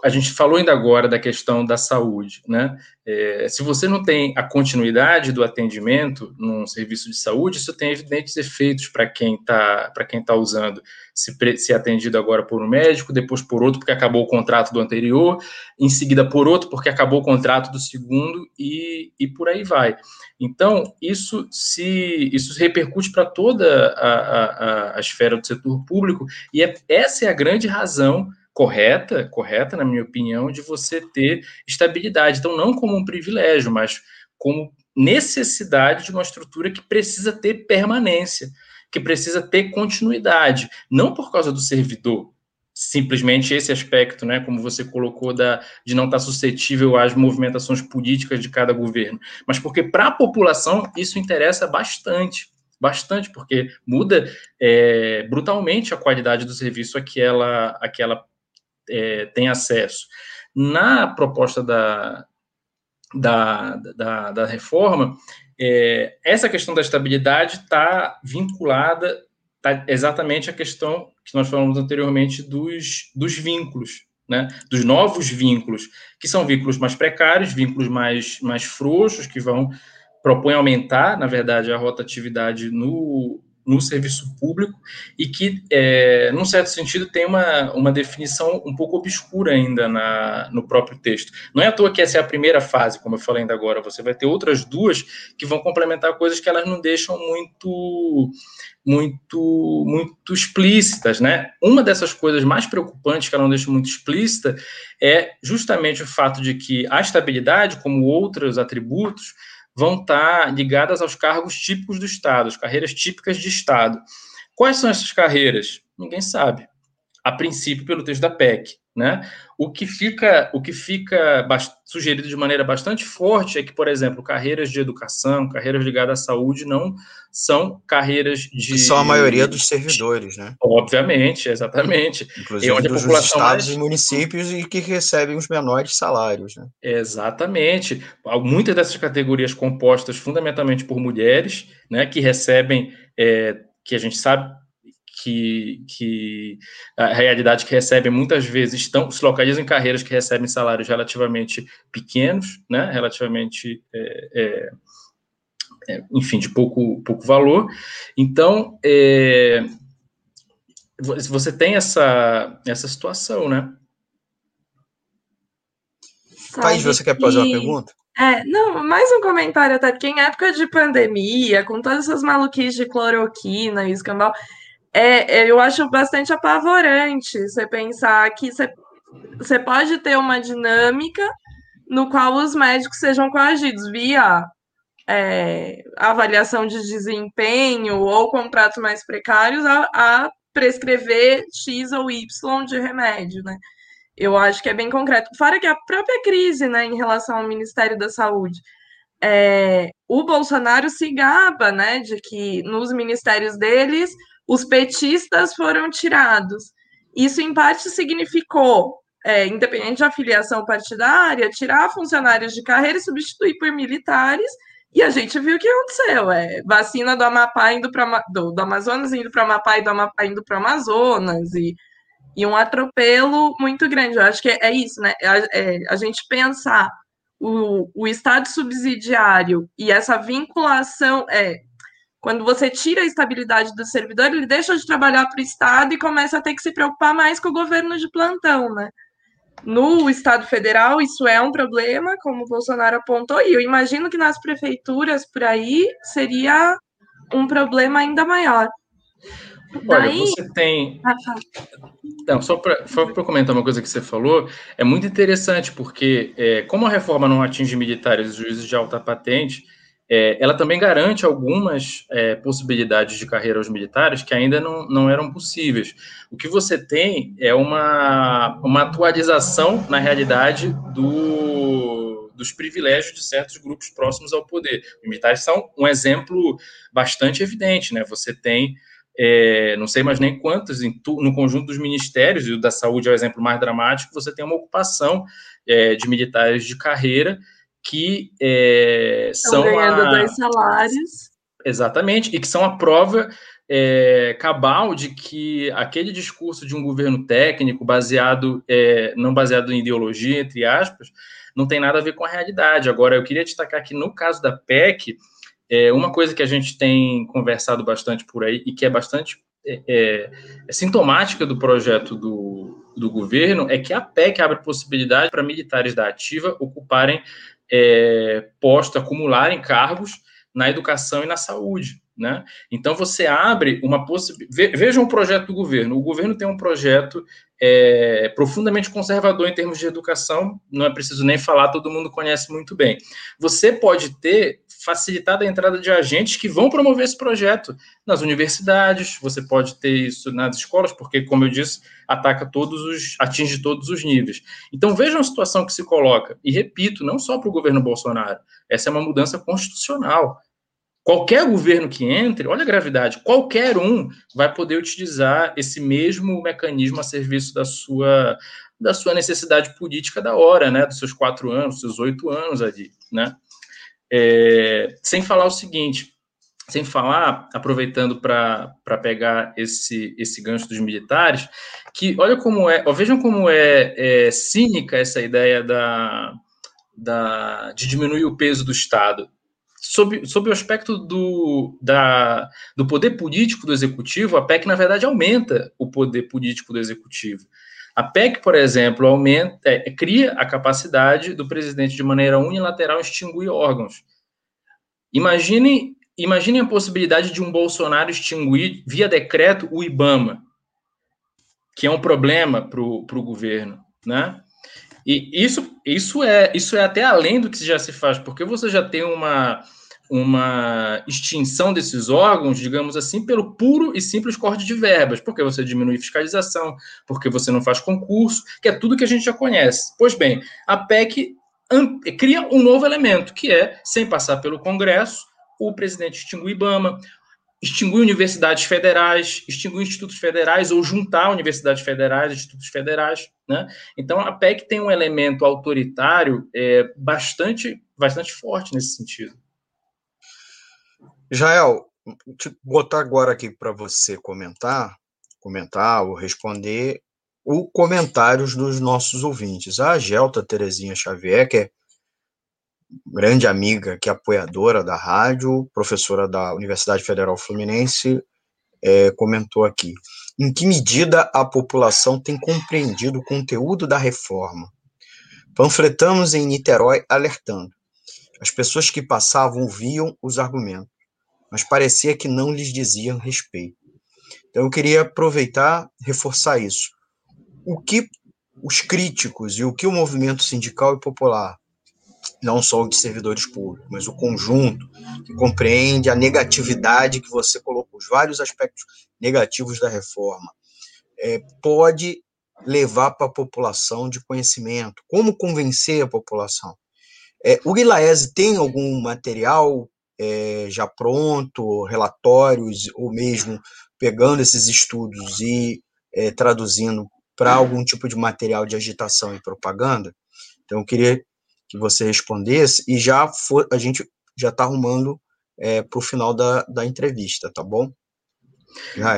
a gente falou ainda agora da questão da saúde, né? É, se você não tem a continuidade do atendimento num serviço de saúde, isso tem evidentes efeitos para quem está para quem tá usando, se, se atendido agora por um médico, depois por outro porque acabou o contrato do anterior, em seguida por outro porque acabou o contrato do segundo e, e por aí vai. Então isso se isso repercute para toda a, a, a esfera do setor público e é, essa é a grande razão correta, correta, na minha opinião, de você ter estabilidade. Então, não como um privilégio, mas como necessidade de uma estrutura que precisa ter permanência, que precisa ter continuidade, não por causa do servidor, simplesmente esse aspecto, né, como você colocou, da, de não estar suscetível às movimentações políticas de cada governo, mas porque para a população isso interessa bastante, bastante, porque muda é, brutalmente a qualidade do serviço a que ela, a que ela é, tem acesso. Na proposta da, da, da, da reforma, é, essa questão da estabilidade está vinculada tá exatamente à questão que nós falamos anteriormente dos, dos vínculos, né, dos novos vínculos, que são vínculos mais precários, vínculos mais, mais frouxos, que vão propõem aumentar, na verdade, a rotatividade no, no serviço público e que, é, num certo sentido, tem uma, uma definição um pouco obscura ainda na, no próprio texto. Não é à toa que essa é a primeira fase, como eu falei ainda agora, você vai ter outras duas que vão complementar coisas que elas não deixam muito muito muito explícitas, né? Uma dessas coisas mais preocupantes que ela não deixa muito explícita é justamente o fato de que a estabilidade, como outros atributos, vão estar ligadas aos cargos típicos do Estado, as carreiras típicas de Estado. Quais são essas carreiras? Ninguém sabe. A princípio, pelo texto da PEC. Né? O que fica, o que fica sugerido de maneira bastante forte é que, por exemplo, carreiras de educação, carreiras ligadas à saúde, não são carreiras de. Que são a maioria dos servidores, né? Obviamente, exatamente. Inclusive onde dos estados mais... e municípios e que recebem os menores salários, né? Exatamente. Muitas dessas categorias compostas fundamentalmente por mulheres, né, que recebem, é, que a gente sabe que, que a realidade que recebem muitas vezes estão, se localizam em carreiras que recebem salários relativamente pequenos, né, relativamente, é, é, é enfim, de pouco, pouco valor. Então, é, você tem essa, essa situação, né? Thaís, você quer fazer uma pergunta? É, não, mais um comentário até, porque em época de pandemia, com todas essas maluquices de cloroquina e escambau, é, é, eu acho bastante apavorante você pensar que você, pode ter uma dinâmica no qual os médicos sejam coagidos via é, avaliação de desempenho ou contratos mais precários a, a prescrever X ou Y de remédio, né? Eu acho que é bem concreto. Fora que a própria crise, né, em relação ao Ministério da Saúde, é, o Bolsonaro se gaba, né, de que nos ministérios deles os petistas foram tirados. Isso, em parte, significou, é, independente da filiação partidária, tirar funcionários de carreira e substituir por militares. E a gente viu o que aconteceu: é, vacina do Amapá indo para do, do Amazonas indo para o Amapá e do Amapá indo para o Amazonas, e e um atropelo muito grande. Eu acho que é, isso, né? É, a gente pensar o, o Estado subsidiário e essa vinculação, é, quando você tira a estabilidade do servidor, ele deixa de trabalhar para o Estado e começa a ter que se preocupar mais com o governo de plantão, né? No Estado federal, isso é um problema, como o Bolsonaro apontou, e eu imagino que nas prefeituras por aí seria um problema ainda maior. Olha, Daí... você tem. Ah, não, só para comentar uma coisa que você falou, é muito interessante, porque é, como a reforma não atinge militares e juízes de alta patente, é, ela também garante algumas é, possibilidades de carreira aos militares que ainda não, não eram possíveis. O que você tem é uma, uma atualização, na realidade, do, dos privilégios de certos grupos próximos ao poder. Os militares são um exemplo bastante evidente, né? Você tem é, não sei mais nem quantos, no conjunto dos ministérios, e o da saúde é o exemplo mais dramático, você tem uma ocupação é, de militares de carreira que é, são. ganhando a, dois salários. Exatamente, e que são a prova é, cabal de que aquele discurso de um governo técnico baseado, é, não baseado em ideologia, entre aspas, não tem nada a ver com a realidade. Agora, eu queria destacar que no caso da PEC, é, uma coisa que a gente tem conversado bastante por aí e que é bastante é, é, sintomática do projeto do, do governo é que a PEC abre possibilidade para militares da ativa ocuparem é, postos, acumularem cargos na educação e na saúde. Né? Então você abre uma possibilidade. Vejam o projeto do governo. O governo tem um projeto é, profundamente conservador em termos de educação, não é preciso nem falar, todo mundo conhece muito bem. Você pode ter facilitado a entrada de agentes que vão promover esse projeto nas universidades, você pode ter isso nas escolas, porque, como eu disse, ataca todos os, atinge todos os níveis. Então vejam a situação que se coloca, e repito, não só para o governo Bolsonaro, essa é uma mudança constitucional. Qualquer governo que entre, olha a gravidade, qualquer um vai poder utilizar esse mesmo mecanismo a serviço da sua, da sua necessidade política da hora, né? Dos seus quatro anos, dos seus oito anos ali, né? É, sem falar o seguinte, sem falar, aproveitando para pegar esse, esse gancho dos militares, que olha como é, ó, vejam como é, é cínica essa ideia da, da, de diminuir o peso do Estado sob, sob o aspecto do, da, do poder político do executivo, a PEC, na verdade, aumenta o poder político do executivo. A PEC, por exemplo, aumenta, é, cria a capacidade do presidente, de maneira unilateral, extinguir órgãos. Imagine, imagine a possibilidade de um Bolsonaro extinguir, via decreto, o IBAMA, que é um problema para o governo. Né? E isso, isso, é, isso é até além do que já se faz, porque você já tem uma, uma extinção desses órgãos, digamos assim, pelo puro e simples corte de verbas, porque você diminui fiscalização, porque você não faz concurso, que é tudo que a gente já conhece. Pois bem, a PEC cria um novo elemento, que é, sem passar pelo Congresso, o presidente extingue o IBAMA, extinguir universidades federais, extinguir institutos federais ou juntar universidades federais, institutos federais, né? Então a PEC tem um elemento autoritário é, bastante, bastante forte nesse sentido. Jael, botar agora aqui para você comentar. comentar ou responder os comentários dos nossos ouvintes. A Gelta Terezinha Xavier, que é grande amiga, que é apoiadora da rádio, professora da Universidade Federal Fluminense, é, comentou aqui. Em que medida a população tem compreendido o conteúdo da reforma? Panfletamos em Niterói alertando. As pessoas que passavam ouviam os argumentos, mas parecia que não lhes diziam respeito. Então eu queria aproveitar, reforçar isso. O que os críticos e o que o movimento sindical e popular não só o de servidores públicos, mas o conjunto que compreende a negatividade que você colocou, os vários aspectos negativos da reforma, é, pode levar para a população de conhecimento, como convencer a população. É, o Guilaese tem algum material é, já pronto, relatórios, ou mesmo pegando esses estudos e é, traduzindo para algum tipo de material de agitação e propaganda? Então, eu queria que você respondesse e já for, a gente já está arrumando é, para o final da, da entrevista, tá bom?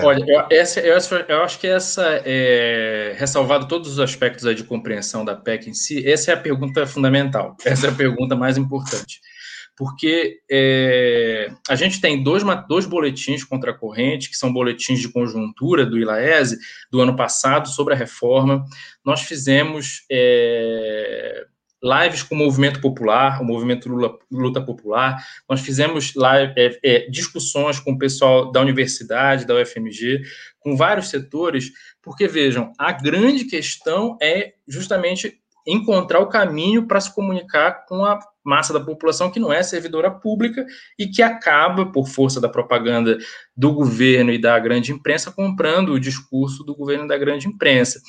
Olha, eu, essa, eu, eu, acho que essa, é, ressalvado todos os aspectos de compreensão da PEC em si, essa é a pergunta fundamental, essa é a pergunta mais importante. Porque é, a gente tem dois, dois boletins contra a corrente, que são boletins de conjuntura do ILAESE, do ano passado, sobre a reforma. Nós fizemos é, lives com o movimento popular, o movimento Lula, Luta Popular. Nós fizemos live, é, discussões com o pessoal da universidade, da UFMG, com vários setores, porque vejam, a grande questão é justamente encontrar o caminho para se comunicar com a massa da população que não é servidora pública e que acaba, por força da propaganda do governo e da grande imprensa, comprando o discurso do governo e da grande imprensa.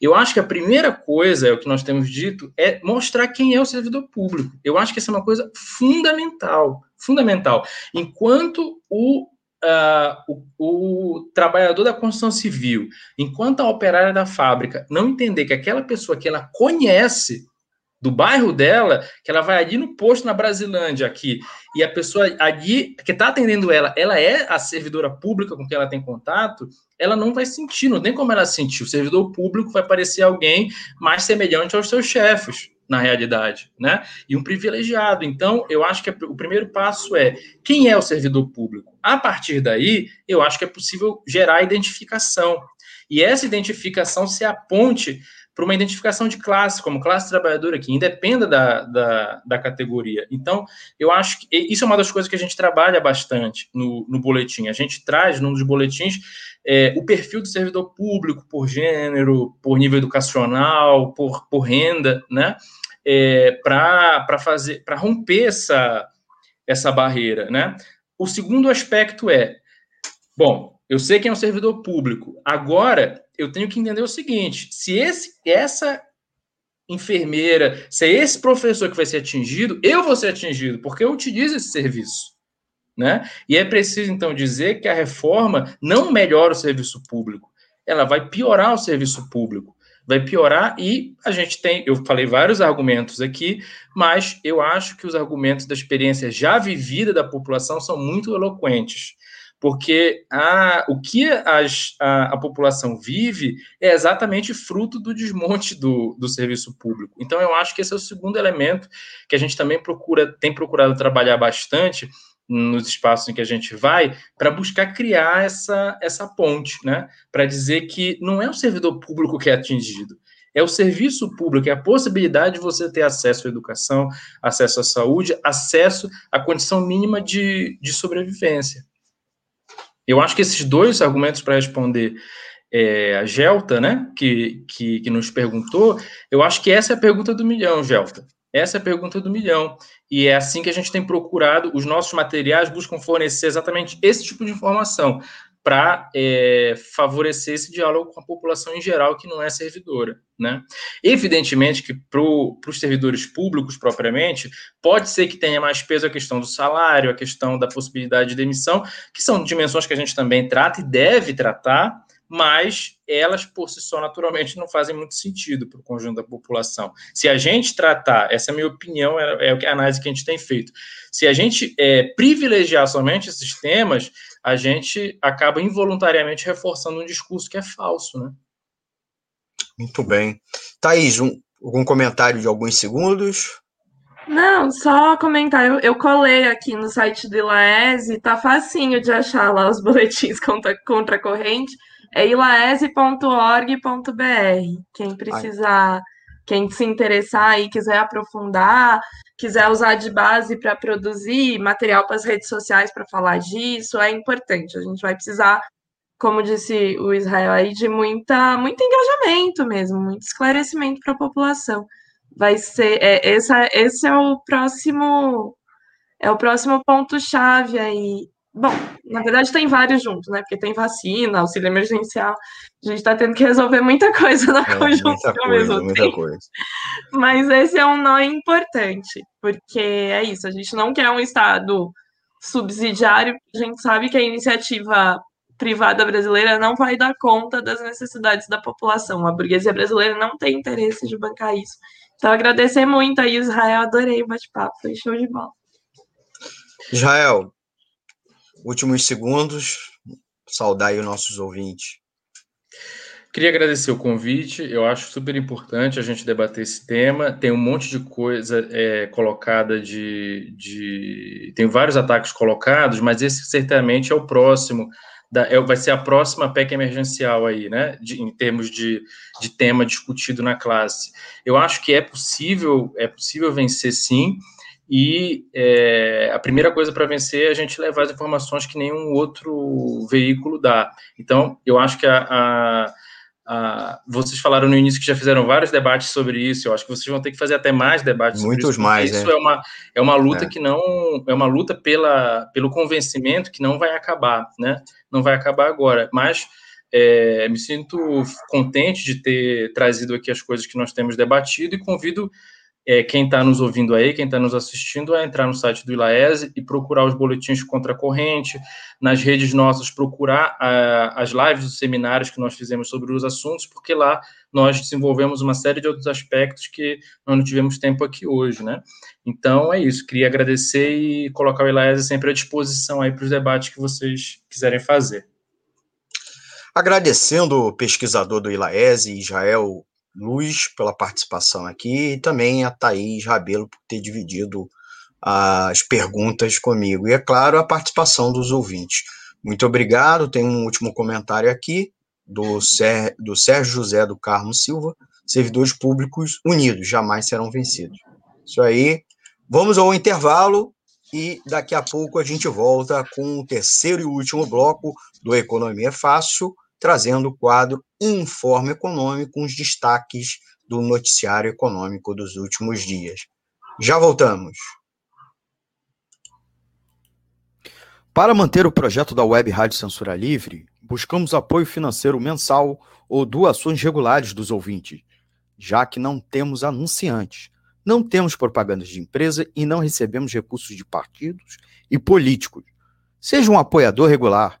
Eu acho que a primeira coisa, é o que nós temos dito, é mostrar quem é o servidor público. Eu acho que essa é uma coisa fundamental, fundamental. Enquanto o Uh, o, o, trabalhador da construção civil, enquanto a operária da fábrica não entender que aquela pessoa que ela conhece do bairro dela, que ela vai ali no posto na Brasilândia aqui, e a pessoa ali que está atendendo ela, ela é a servidora pública com quem ela tem contato, ela não vai sentir, não tem como ela sentir. O servidor público vai parecer alguém mais semelhante aos seus chefes, na realidade, né? E um privilegiado. Então, eu acho que o primeiro passo é quem é o servidor público. A partir daí, eu acho que é possível gerar identificação. E essa identificação se aponte para uma identificação de classe, como classe trabalhadora, que independa da, da, da, categoria. Então, eu acho que isso é uma das coisas que a gente trabalha bastante no, no boletim. A gente traz, num dos boletins, é, o perfil do servidor público por gênero, por nível educacional, por, por renda, né? É, para fazer, para romper essa, essa barreira, né? O segundo aspecto é, bom, eu sei quem é um servidor público. Agora, eu tenho que entender o seguinte: se esse, essa enfermeira, se é esse professor que vai ser atingido, eu vou ser atingido, porque eu utilizo esse serviço. Né? E é preciso, então, dizer que a reforma não melhora o serviço público, ela vai piorar o serviço público. Vai piorar e a gente tem, eu falei vários argumentos aqui, mas eu acho que os argumentos da experiência já vivida da população são muito eloquentes porque a, o que as, a, a, população vive é exatamente fruto do desmonte do, do serviço público. Então, eu acho que esse é o segundo elemento que a gente também procura, tem procurado trabalhar bastante nos espaços em que a gente vai, para buscar criar essa, essa ponte, né? Para dizer que não é o servidor público que é atingido, é o serviço público, é a possibilidade de você ter acesso à educação, acesso à saúde, acesso à condição mínima de, de sobrevivência. Eu acho que esses dois argumentos para responder é, a Gelta, né, que, que, que, nos perguntou, eu acho que essa é a pergunta do milhão, Gelta. Essa é a pergunta do milhão. E é assim que a gente tem procurado, os nossos materiais buscam fornecer exatamente esse tipo de informação para é, favorecer esse diálogo com a população em geral que não é servidora. Né? Evidentemente que para os servidores públicos propriamente, pode ser que tenha mais peso a questão do salário, a questão da possibilidade de demissão, que são dimensões que a gente também trata e deve tratar, mas elas por si só naturalmente não fazem muito sentido para o conjunto da população. Se a gente tratar, essa é a minha opinião, é, é a análise que a gente tem feito, se a gente é, privilegiar somente esses temas, a gente acaba involuntariamente reforçando um discurso que é falso, né? Muito bem. Thaís, um, algum comentário de alguns segundos? Não, só comentar. Eu, eu colei aqui no site do Ilaese, tá facinho de achar lá os boletins [LAUGHS] contra, contra a corrente. É ilaese.org.br. Quem precisar, quem se interessar e quiser aprofundar, quiser usar de base para produzir material para as redes sociais para falar disso, é importante. A gente vai precisar, como disse o Israel aí, de muita, muito engajamento mesmo, muito esclarecimento para a população vai ser é, essa, esse é o próximo é o próximo ponto chave aí. Bom, na verdade tem vários juntos, né? Porque tem vacina, auxílio emergencial. A gente está tendo que resolver muita [LAUGHS] coisa na é, conjuntura coisa, muita tempo. coisa. Mas esse é um nó importante, porque é isso. A gente não quer um estado subsidiário. A gente sabe que a iniciativa privada brasileira não vai dar conta das necessidades da população. A burguesia brasileira não tem interesse de bancar isso. Então, agradecer muito aí, Israel. Adorei o bate-papo, foi show de bola. Israel, últimos segundos, saudar os nossos ouvintes. Queria agradecer o convite, eu acho super importante a gente debater esse tema. Tem um monte de coisa é, colocada de, de. Tem vários ataques colocados, mas esse certamente é o próximo da, é, vai ser a próxima PEC emergencial aí, né, de, em termos de, de tema discutido na classe. Eu acho que é possível, é possível vencer sim, e é, a primeira coisa para vencer é a gente levar as informações que nenhum outro veículo dá. Então, eu acho que a, a ah, vocês falaram no início que já fizeram vários debates sobre isso. Eu acho que vocês vão ter que fazer até mais debates Muitos sobre isso. mais. Isso é. é uma, é uma luta é. que não é uma luta pela, pelo convencimento que não vai acabar, né? Não vai acabar agora. Mas é, me sinto contente de ter trazido aqui as coisas que nós temos debatido e convido é, quem está nos ouvindo aí, quem está nos assistindo, a entrar no site do Ilaese e procurar os boletins contra a corrente, nas redes nossas, procurar a, as lives dos seminários que nós fizemos sobre os assuntos, porque lá nós desenvolvemos uma série de outros aspectos que nós não tivemos tempo aqui hoje, né? Então é isso, queria agradecer e colocar o Ilaese sempre à disposição aí para os debates que vocês quiserem fazer. Agradecendo o pesquisador do Ilaese, Israel Luz pela participação aqui e também a Thaís Rabelo por ter dividido as perguntas comigo. E, é claro, a participação dos ouvintes. Muito obrigado. Tem um último comentário aqui do, Ser, do Sérgio José do Carmo Silva. Servidores públicos unidos jamais serão vencidos. Isso aí. Vamos ao intervalo e daqui a pouco a gente volta com o terceiro e último bloco do Economia Fácil trazendo o quadro Informe Econômico com os destaques do noticiário econômico dos últimos dias. Já voltamos. Para manter o projeto da Web Rádio Censura Livre, buscamos apoio financeiro mensal ou doações regulares dos ouvintes, já que não temos anunciantes, não temos propagandas de empresa e não recebemos recursos de partidos e políticos. Seja um apoiador regular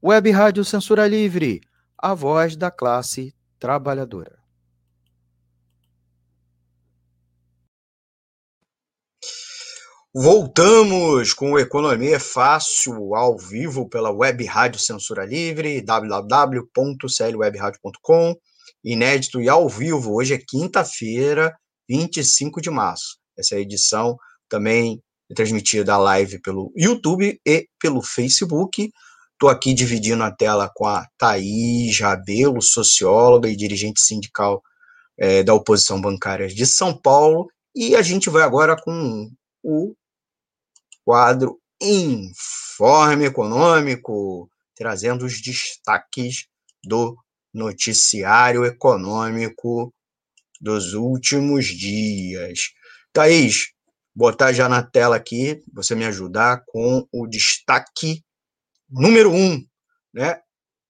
Web Rádio Censura Livre, a voz da classe trabalhadora. Voltamos com Economia Fácil ao vivo pela Web Rádio Censura Livre, www.clwebradio.com, inédito e ao vivo. Hoje é quinta-feira, 25 de março. Essa é edição também é transmitida a live pelo YouTube e pelo Facebook. Estou aqui dividindo a tela com a Thaís Rabelo, socióloga e dirigente sindical é, da oposição bancária de São Paulo, e a gente vai agora com o quadro Informe Econômico, trazendo os destaques do noticiário econômico dos últimos dias. Thaís, botar já na tela aqui, você me ajudar com o destaque número um, né?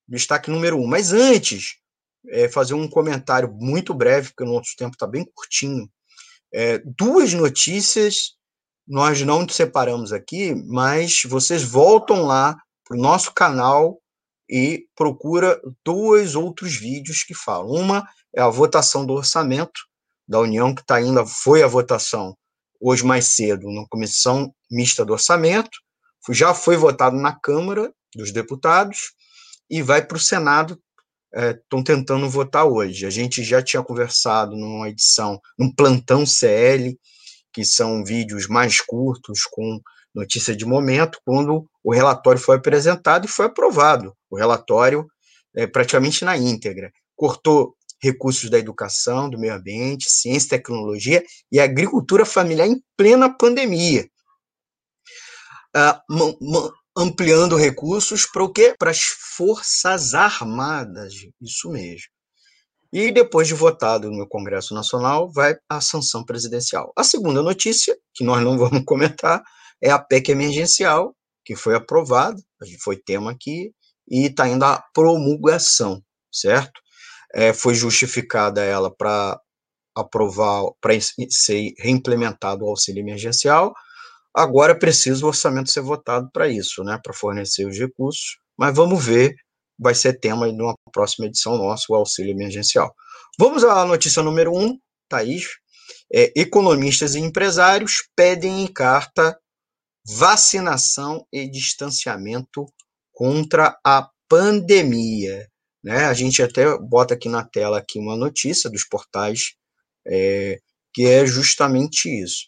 destaque número um. Mas antes, é, fazer um comentário muito breve, porque o nosso tempo está bem curtinho. É, duas notícias nós não separamos aqui, mas vocês voltam lá para o nosso canal e procura dois outros vídeos que falam. Uma é a votação do orçamento da União, que está ainda foi a votação hoje mais cedo na Comissão Mista do Orçamento, já foi votado na Câmara dos Deputados e vai para o Senado, estão é, tentando votar hoje. A gente já tinha conversado numa edição, num plantão CL, que são vídeos mais curtos, com notícia de momento, quando o relatório foi apresentado e foi aprovado. O relatório é praticamente na íntegra. Cortou recursos da educação, do meio ambiente, ciência tecnologia e agricultura familiar em plena pandemia. Ampliando recursos para o quê? Para as Forças Armadas, isso mesmo. E depois de votado no Congresso Nacional, vai a sanção presidencial. A segunda notícia, que nós não [LAUGHS] vamos comentar, é a PEC emergencial, que foi aprovada, foi tema aqui, e está indo à promulgação, certo? É, foi justificada ela para aprovar, para ser reimplementado o auxílio emergencial. Agora precisa o orçamento ser votado para isso, né? Para fornecer os recursos. Mas vamos ver, vai ser tema de uma próxima edição nossa, o auxílio emergencial. Vamos à notícia número um, Thaís. É, economistas e empresários pedem em carta vacinação e distanciamento contra a pandemia. Né? A gente até bota aqui na tela aqui uma notícia dos portais é, que é justamente isso.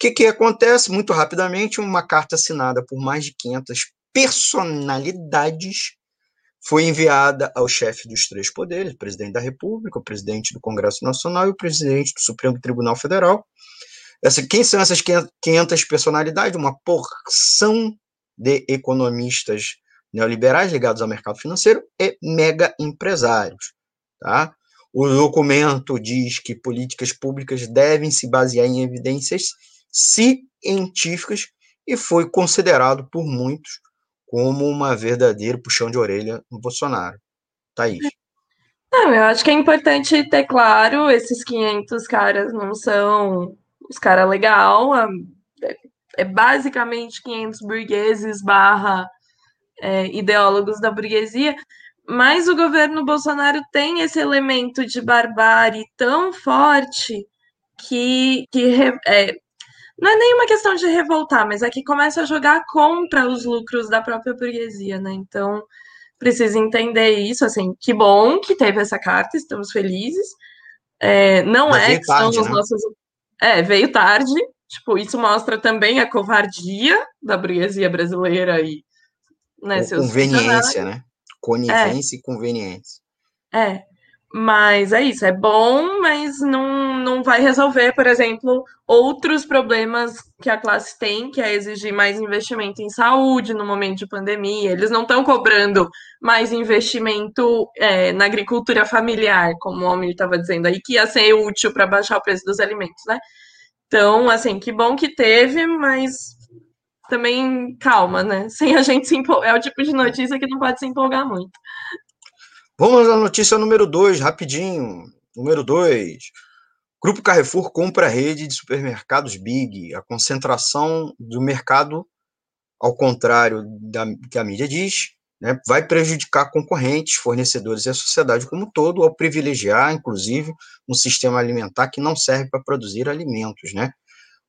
Que, que acontece? Muito rapidamente, uma carta assinada por mais de 500 personalidades foi enviada ao chefe dos três poderes, o presidente da República, o presidente do Congresso Nacional e o presidente do Supremo Tribunal Federal, essa, quem são essas 500 personalidades? Uma porção de economistas neoliberais ligados ao mercado financeiro e mega empresários. Tá? O documento diz que políticas públicas devem se basear em evidências científicas e foi considerado por muitos como uma verdadeira puxão de orelha no Bolsonaro. Thaís. Não, eu acho que é importante ter claro, esses 500 caras não são os caras legal, é, é, basicamente 500 burgueses barra é, ideólogos da burguesia, mas o governo Bolsonaro tem esse elemento de barbárie tão forte que, que é, não é nenhuma questão de revoltar, mas é que começa a jogar contra os lucros da própria burguesia, né? Então, precisa entender isso, assim, que bom que teve essa carta, estamos felizes. É, não mas é que tarde, são os né? nossos é, veio tarde. Tipo, isso mostra também a covardia da burguesia brasileira e né, seus conveniência, né? Conivência é. e conveniência. É. Mas é isso, é bom, mas não, não vai resolver, por exemplo, outros problemas que a classe tem, que é exigir mais investimento em saúde no momento de pandemia. Eles não estão cobrando mais investimento é, na agricultura familiar, como o Almir estava dizendo aí, que ia ser útil para baixar o preço dos alimentos, né? Então, assim, que bom que teve, mas também calma, né? Sem a gente se empolgar. É o tipo de notícia que não pode se empolgar muito. Vamos à notícia número 2, rapidinho. Número 2. Grupo Carrefour compra a rede de supermercados Big. A concentração do mercado, ao contrário da que a mídia diz, né, vai prejudicar concorrentes, fornecedores e a sociedade como um todo, ao privilegiar, inclusive, um sistema alimentar que não serve para produzir alimentos. Né?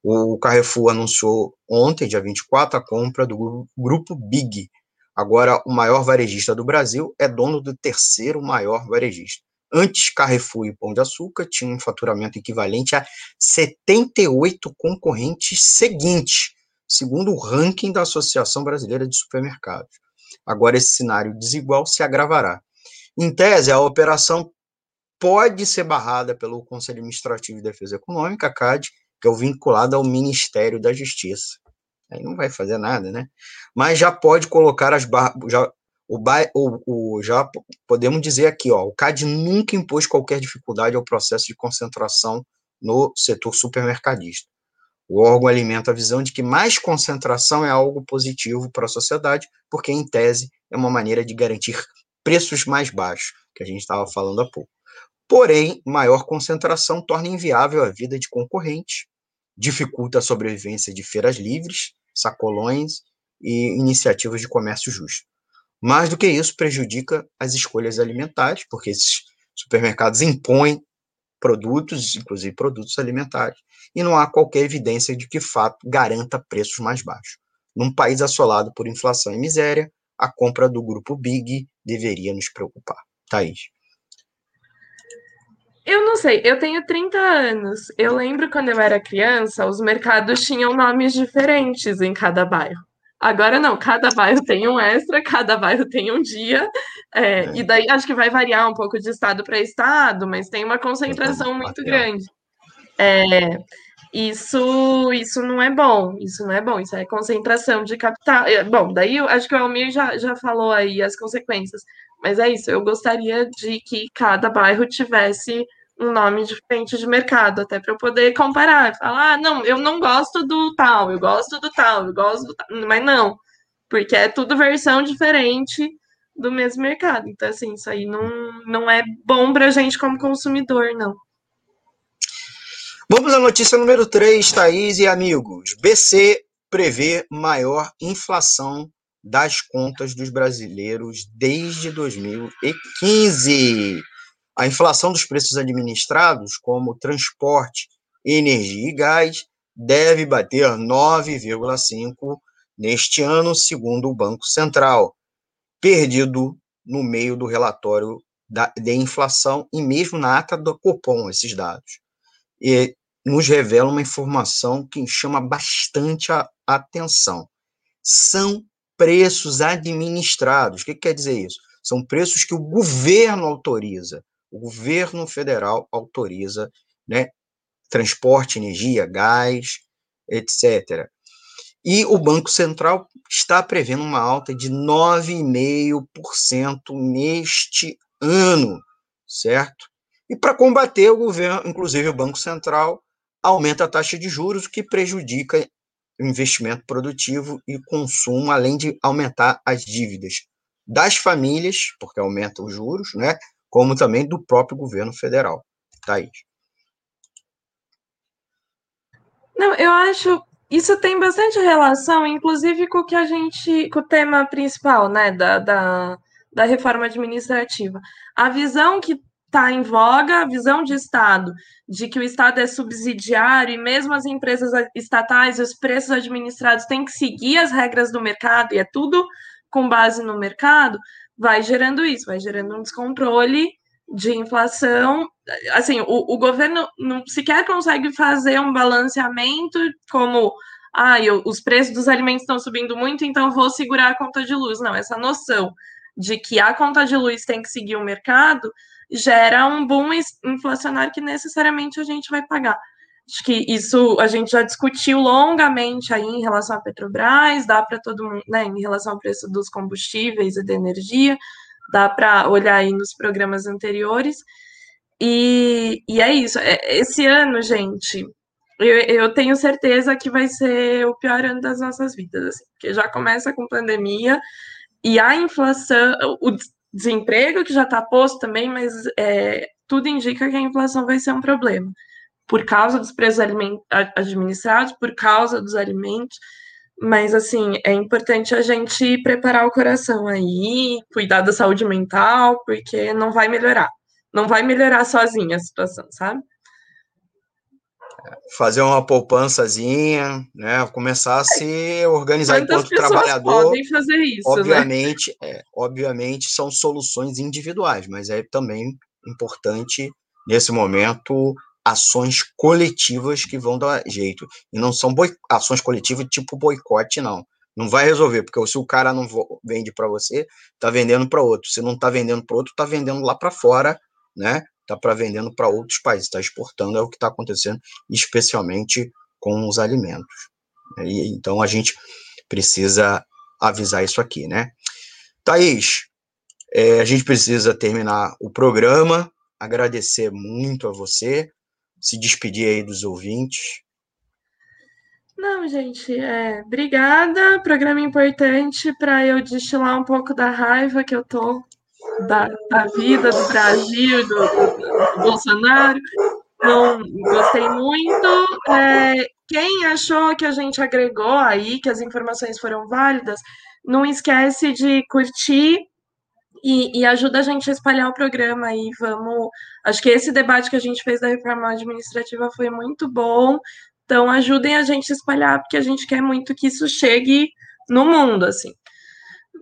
O Carrefour anunciou ontem, dia 24, a compra do grupo Big, Agora, o maior varejista do Brasil é dono do terceiro maior varejista. Antes, Carrefour e Pão de Açúcar tinham um faturamento equivalente a 78 concorrentes seguintes, segundo o ranking da Associação Brasileira de Supermercados. Agora, esse cenário desigual se agravará. Em tese, a operação pode ser barrada pelo Conselho Administrativo de Defesa Econômica, CAD, que é o vinculado ao Ministério da Justiça aí não vai fazer nada, né? Mas já pode colocar as barras, já, o, o, o, já podemos dizer aqui, ó, o CAD nunca impôs qualquer dificuldade ao processo de concentração no setor supermercadista. O órgão alimenta a visão de que mais concentração é algo positivo para a sociedade, porque, em tese, é uma maneira de garantir preços mais baixos, que a gente estava falando há pouco. Porém, maior concentração torna inviável a vida de concorrentes, dificulta a sobrevivência de feiras livres, sacolões e iniciativas de comércio justo. Mais do que isso, prejudica as escolhas alimentares, porque esses supermercados impõem produtos, inclusive produtos alimentares, e não há qualquer evidência de que fato garanta preços mais baixos. Num país assolado por inflação e miséria, a compra do grupo Big deveria nos preocupar. Thaís. Eu não sei, eu tenho 30 anos. Eu lembro quando eu era criança, os mercados tinham nomes diferentes em cada bairro. Agora não, cada bairro tem um extra, cada bairro tem um dia, é, é. e daí acho que vai variar um pouco de estado para estado, mas tem uma concentração muito grande. É, isso, isso não é bom, isso não é bom, isso é concentração de capital. É, bom, daí eu acho que o Almir já, já falou aí as consequências, mas é isso, eu gostaria de que cada bairro tivesse um nome diferente de mercado, até para eu poder comparar, falar, ah, não, eu não gosto do tal, eu gosto do tal, eu gosto do tal, mas não, porque é tudo versão diferente do mesmo mercado. Então, assim, isso aí não, não é bom para a gente como consumidor, não. Vamos à notícia número 3, Thaís e amigos. BC prevê maior inflação das contas dos brasileiros desde 2015. A inflação dos preços administrados, como transporte, energia e gás, deve bater 9,5% neste ano, segundo o Banco Central, perdido no meio do relatório da, de inflação e mesmo na ata do Copom, esses dados. E nos revela uma informação que chama bastante a atenção. São preços administrados. O que quer dizer isso? São preços que o governo autoriza. O governo federal autoriza, né? Transporte, energia, gás, etc. E o Banco Central está prevendo uma alta de 9,5% neste ano, certo? E para combater o governo, inclusive o Banco Central, aumenta a taxa de juros, o que prejudica o investimento produtivo e consumo, além de aumentar as dívidas das famílias, porque aumenta os juros, né? Como também do próprio governo federal. Thaís. Não, eu acho isso tem bastante relação, inclusive, com o que a gente, com o tema principal, né, da, da, da reforma administrativa. A visão que está em voga a visão de Estado, de que o Estado é subsidiário e mesmo as empresas estatais e os preços administrados têm que seguir as regras do mercado, e é tudo com base no mercado, vai gerando isso, vai gerando um descontrole de inflação. Assim, o, o governo não sequer consegue fazer um balanceamento como ah, eu, os preços dos alimentos estão subindo muito, então vou segurar a conta de luz. Não, essa noção de que a conta de luz tem que seguir o mercado gera um boom inflacionário que necessariamente a gente vai pagar. Acho que isso a gente já discutiu longamente aí em relação à Petrobras, dá para todo mundo, né, em relação ao preço dos combustíveis e da energia, dá para olhar aí nos programas anteriores. E, e é isso. É, esse ano, gente, eu, eu, tenho certeza que vai ser o pior ano das nossas vidas, assim, porque já começa com pandemia e a inflação, o desemprego que já está posto também, mas é, tudo indica que a inflação vai ser um problema por causa dos preços administrados, por causa dos alimentos. Mas, assim, é importante a gente preparar o coração aí, cuidar da saúde mental, porque não vai melhorar. Não vai melhorar sozinha a situação, sabe? Fazer uma poupançazinha, né? Começar a se organizar Quantas enquanto trabalhador. Podem fazer isso, né? obviamente, né? é, obviamente são soluções individuais, mas é também importante nesse momento ações coletivas que vão dar jeito e não são boi... ações coletivas tipo boicote não. Não vai resolver, porque se o cara não vende para você, tá vendendo para outro. Se não tá vendendo para outro, tá vendendo lá para fora, né? Está para vendendo para outros países, está exportando, é o que está acontecendo, especialmente com os alimentos. E, então a gente precisa avisar isso aqui, né? Thaís, é, a gente precisa terminar o programa, agradecer muito a você, se despedir aí dos ouvintes. Não, gente, é, obrigada. Programa importante para eu destilar um pouco da raiva que eu tô da, da vida do Brasil, do, do, do Bolsonaro. Não gostei muito. É, quem achou que a gente agregou aí, que as informações foram válidas, não esquece de curtir e, e, ajuda a gente a espalhar o programa aí. Vamos. Acho que esse debate que a gente fez da reforma administrativa foi muito bom. Então ajudem a gente a espalhar, porque a gente quer muito que isso chegue no mundo, assim.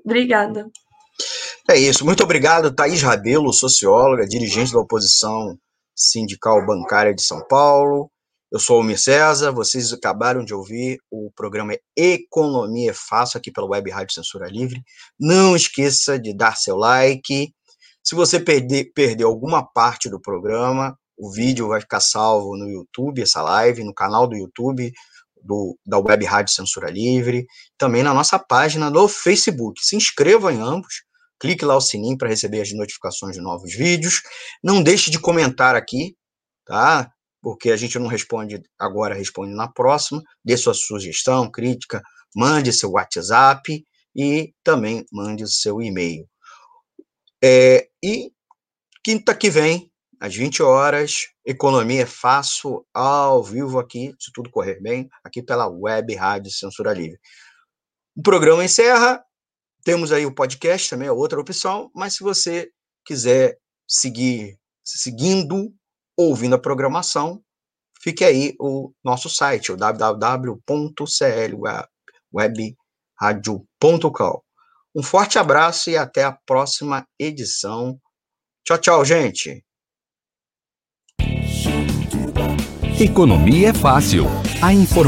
Obrigada. É isso. Muito obrigado, Thaís Rabelo, socióloga, dirigente da oposição sindical bancária de São Paulo. Eu sou o Almir César, vocês acabaram de ouvir o programa Economia é Fácil aqui pela Web Rádio Censura Livre. Não esqueça de dar seu like. Se você perder, perder alguma parte do programa, o vídeo vai ficar salvo no YouTube, essa live, no canal do YouTube do, da Web Rádio Censura Livre, também na nossa página no Facebook. Se inscreva em ambos, clique lá o sininho para receber as notificações de novos vídeos. Não deixe de comentar aqui, tá? Porque a gente não responde agora, responde na próxima. Dê sua sugestão, crítica, mande seu WhatsApp e também mande seu e-mail. É, e quinta que vem, às 20 horas, Economia é Fácil, ao vivo aqui, se tudo correr bem, aqui pela Web Rádio Censura Livre. O programa encerra, temos aí o podcast também, é outra opção, mas se você quiser seguir seguindo, ouvindo a programação, fique aí o nosso site, o www.clwebradio.com. Um forte abraço e até a próxima edição. Tchau, tchau, gente. Economia é fácil. A informação